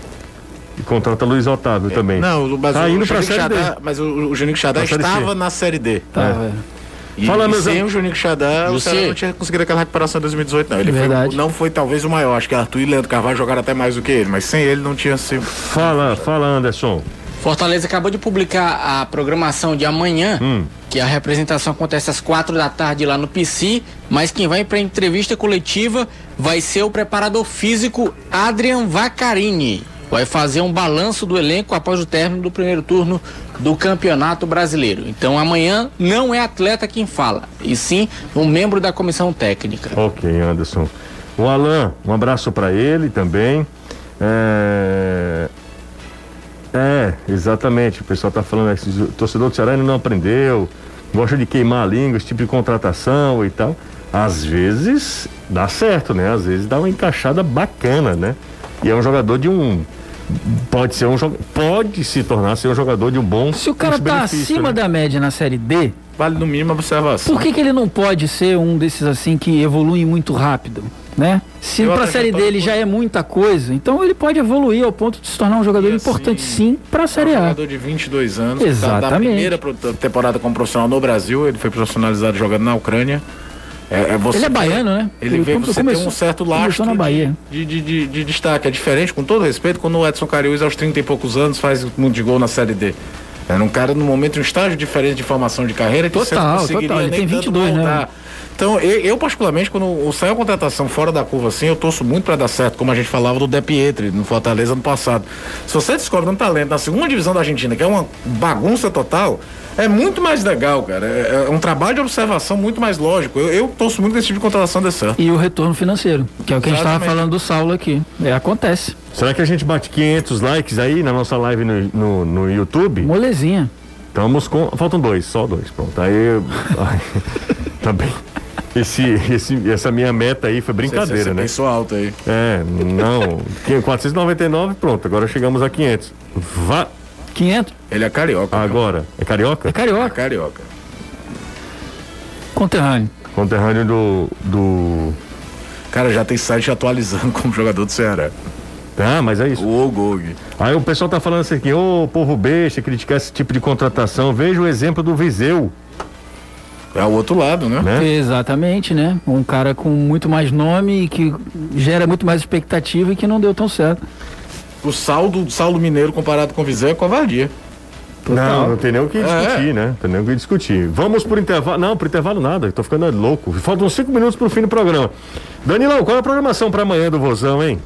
E contrata Luiz Otávio também. Não, mas Tá o, indo o Juninho Série Quixadá, D. mas o, o Juninho C. estava na Série D. Tá, É. velho. E, Fala, e sem am- o Juninho Quixadá, o. Ceará não tinha conseguido aquela recuperação em 2018, não. Ele foi- Verdade. não foi talvez o maior. Acho que Arthur e Leandro Carvalho jogaram até mais do que ele, mas sem ele não tinha sido. Fala, fala Anderson. Fortaleza acabou de publicar a programação de amanhã, Hum. que a representação acontece às quatro da tarde lá no PC, mas quem vai para entrevista coletiva vai ser o preparador físico Adrian Vacarini. Vai fazer um balanço do elenco após o término do primeiro turno do Campeonato Brasileiro. Então amanhã não é atleta quem fala, e sim um membro da comissão técnica. Ok, Anderson. O Alan, um abraço para ele também. É... é, exatamente. O pessoal tá falando, esse o torcedor do Ceará ainda não aprendeu, gosta de queimar a língua, esse tipo de contratação e tal. Às vezes dá certo, né? Às vezes dá uma encaixada bacana, né? E é um jogador de um. Pode ser um jogador. Pode se tornar ser um jogador de um bom. Se o cara tá acima né? da média na Série D, Vale no mínimo a observação. por que, que ele não pode ser um desses assim que evolui muito rápido? Né? Se para a série dele já é muita coisa, então ele pode evoluir ao ponto de se tornar um jogador assim, importante sim para a É um série A. jogador de 22 anos. tá Da Exatamente. primeira pro- temporada como profissional no Brasil, ele foi profissionalizado jogando na Ucrânia. É, é você Ele é baiano, né? Ele vê come- você começou- um certo lastro na Bahia. De, de, de, de destaque. É diferente, com todo respeito, quando o Edson Cariús, aos 30 e poucos anos, faz muito de gol na Série D. Era um cara, no momento, um estágio diferente de formação de carreira que você não Total, conseguiria total. Ele nem tem tanto 22, né? Então, eu, eu, particularmente, quando saiu a contratação fora da curva assim, eu torço muito pra dar certo, como a gente falava do De Pietri no Fortaleza ano passado. Se você descobre um talento na segunda divisão da Argentina, que é uma bagunça total, é muito mais legal, cara. É, é um trabalho de observação muito mais lógico. Eu, eu torço muito que esse tipo de contratação certo. E o retorno financeiro, que é o que a gente estava Exatamente. falando do Saulo aqui. É, acontece. Será que a gente bate 500 likes aí na nossa live no, no, no YouTube? Molezinha. Estamos com. Faltam dois, só dois. Pronto. Aí. ai, tá bem. Esse, esse, essa minha meta aí foi brincadeira, Você né? pensou alto aí. É, não. 499, pronto. Agora chegamos a 500. Vá. 500. Ele é carioca. cara. Agora. É carioca? É É carioca. carioca. Conterrâneo. Conterrâneo do. do. Cara, já tem site atualizando como jogador do Ceará. Ah, mas é isso. O Ogog. Aí o pessoal tá falando assim aqui, ô povo besta, criticar esse tipo de contratação. Veja o exemplo do Viseu, É o outro lado, né? né? Exatamente, né? Um cara com muito mais nome e que gera muito mais expectativa e que não deu tão certo. O saldo, saldo mineiro comparado com o Viseu é covardia. Não, não tem nem o que É. discutir, né? Tem nem o que discutir. Vamos por intervalo. Não, por intervalo nada, eu tô ficando louco. Faltam cinco minutos pro fim do programa. Danilão, qual é a programação pra amanhã do Vozão, hein?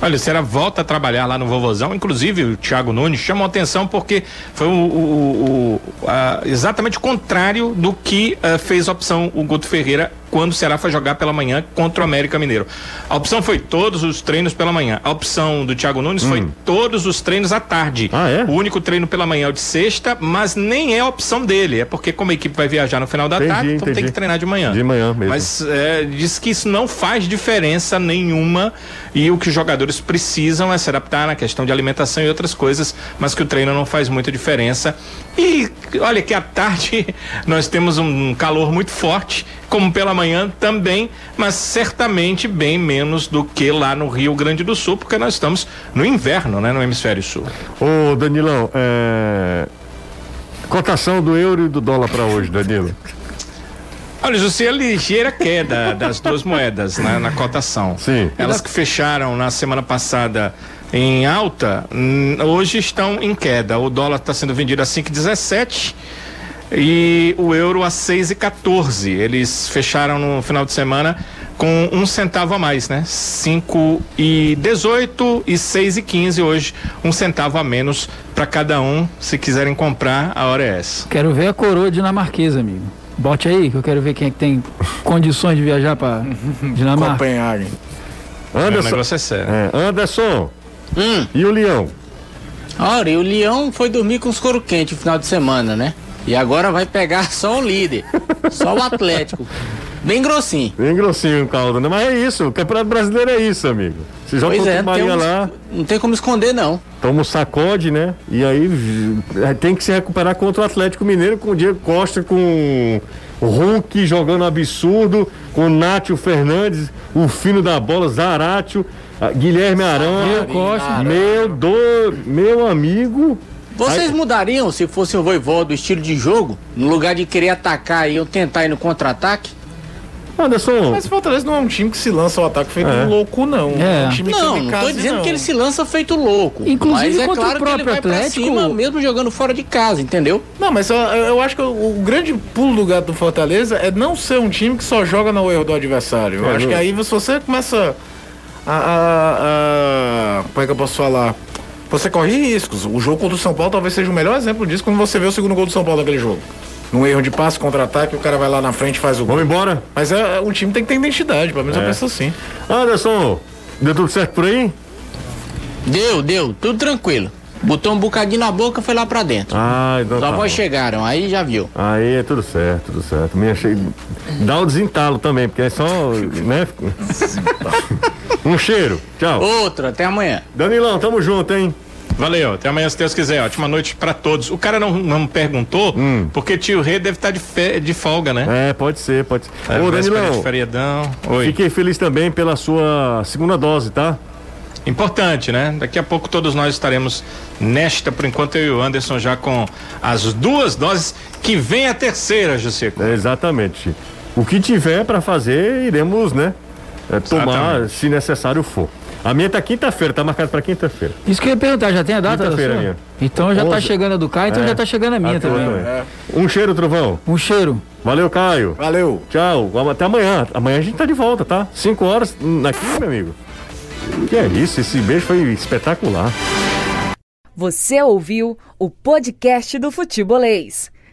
Olha, o Ceará volta a trabalhar lá no Vovozão, inclusive o Thiago Nunes chamou a atenção porque foi o, o- o- a- exatamente o contrário do que ah, fez a opção o Guto Ferreira quando o Ceará foi jogar pela manhã contra o América Mineiro. A opção foi todos os treinos pela manhã. A opção do Thiago Nunes foi todos os treinos à tarde. Ah, é? O único treino pela manhã é o de sexta, mas nem é a opção dele. É porque como a equipe vai viajar no final da Entendi, tarde, então tem entendi. que treinar de manhã. De manhã mesmo. Mas é, diz que isso não faz diferença nenhuma e o que os jogadores precisam é se adaptar na questão de alimentação e outras coisas, mas que o treino não faz muita diferença. E olha que à tarde nós temos um calor muito forte, como pela manhã também, mas certamente bem menos do que lá no Rio Grande do Sul, porque nós estamos no inverno, né, no hemisfério sul. Ô, Danilão, é... Cotação do euro e do dólar pra hoje, Danilo. Olha, José, a ligeira queda das duas moedas né, na cotação. Sim. Elas que fecharam na semana passada em alta, hum, hoje estão em queda. O dólar está sendo vendido a 5,17 e o euro a 6,14. Eles fecharam no final de semana com um centavo a mais, né? 5,18 e 6,15 hoje, um centavo a menos para cada um. Se quiserem comprar, a hora é essa. Quero ver a coroa dinamarquesa, amigo. Bote aí, que eu quero ver quem é que tem condições de viajar pra Dinamarca. Copenhague. O Anderson. negócio é sério. É, Anderson. Hum. E o Leão? Olha, e o Leão foi dormir com os couro quente no final de semana, né? E agora vai pegar só o líder, só o Atlético. Bem grossinho. Bem grossinho o caldo, né? Mas é isso, o Campeonato Brasileiro é isso, amigo. Você joga Pois é, tem, Maria como, lá, não tem como esconder, não. toma um sacode, né? E aí v- tem que se recuperar contra o Atlético Mineiro com o Diego Costa, com o Hulk jogando absurdo, com o Nátio Fernandes, o fino da bola, Zaratio, Guilherme Aranha, Diego Costa. meu do, meu amigo. Vocês mudariam se fosse o voivô do estilo de jogo? No lugar de querer atacar e eu tentar ir no contra-ataque? Anderson, Mas o Fortaleza não é um time que se lança ao ataque feito É. um louco, não. É. um time Não, não tô dizendo não. que ele se lança feito louco. Inclusive mas é contra claro o próprio que ele vai pra Atlético- cima, mesmo jogando fora de casa, entendeu? Não, mas eu, eu acho que o, o grande pulo do gato do Fortaleza é não ser um time que só joga no erro do adversário. Eu É, acho não- que aí se você começa a, a- a- Como é que eu posso falar? Você corre riscos. O jogo contra o São Paulo talvez seja o melhor exemplo disso quando você vê o segundo gol do São Paulo naquele jogo. Num erro de passe, contra-ataque, o cara vai lá na frente e faz o gol. vamos embora? Mas é, um time tem que ter identidade, pelo menos eu É. penso assim. Anderson, deu tudo certo por aí? Deu, deu, tudo tranquilo. Botou um bocadinho na boca, foi lá pra dentro. Ah, então Os tá avós bom. chegaram, aí já viu. Aí é tudo certo, tudo certo. Me achei. Dá o desentalo também, porque é só. né? um cheiro. Tchau. Outro, até amanhã. Danilão, tamo junto, hein? Valeu, até amanhã se Deus quiser. Ótima noite para todos. O cara não, não perguntou, Hum. porque tio Rei deve estar de, fe- de folga, né? É, pode ser, pode ser. É, Ô, Danilão, de feriadão. Oi. fiquei feliz também pela sua segunda dose, tá? Importante, né? Daqui a pouco todos nós estaremos nesta, por enquanto eu e o Anderson já com as duas doses, que vem a terceira, José. É, exatamente. O que tiver pra fazer, iremos, né? É, tomar, Exatamente. se necessário for. A minha tá quinta-feira, tá marcado pra quinta-feira. Isso que eu ia perguntar, já tem a data da Quinta-feira sua? minha. Então já tá Onze. chegando a do Caio, então É. já tá chegando a minha A também. também. Um cheiro, Trovão. Um cheiro. Valeu, Caio. Valeu. Tchau. Até amanhã. Amanhã a gente tá de volta, tá? Cinco horas aqui, meu amigo. Que é isso? Esse beijo foi espetacular. Você ouviu o podcast do Futebolês.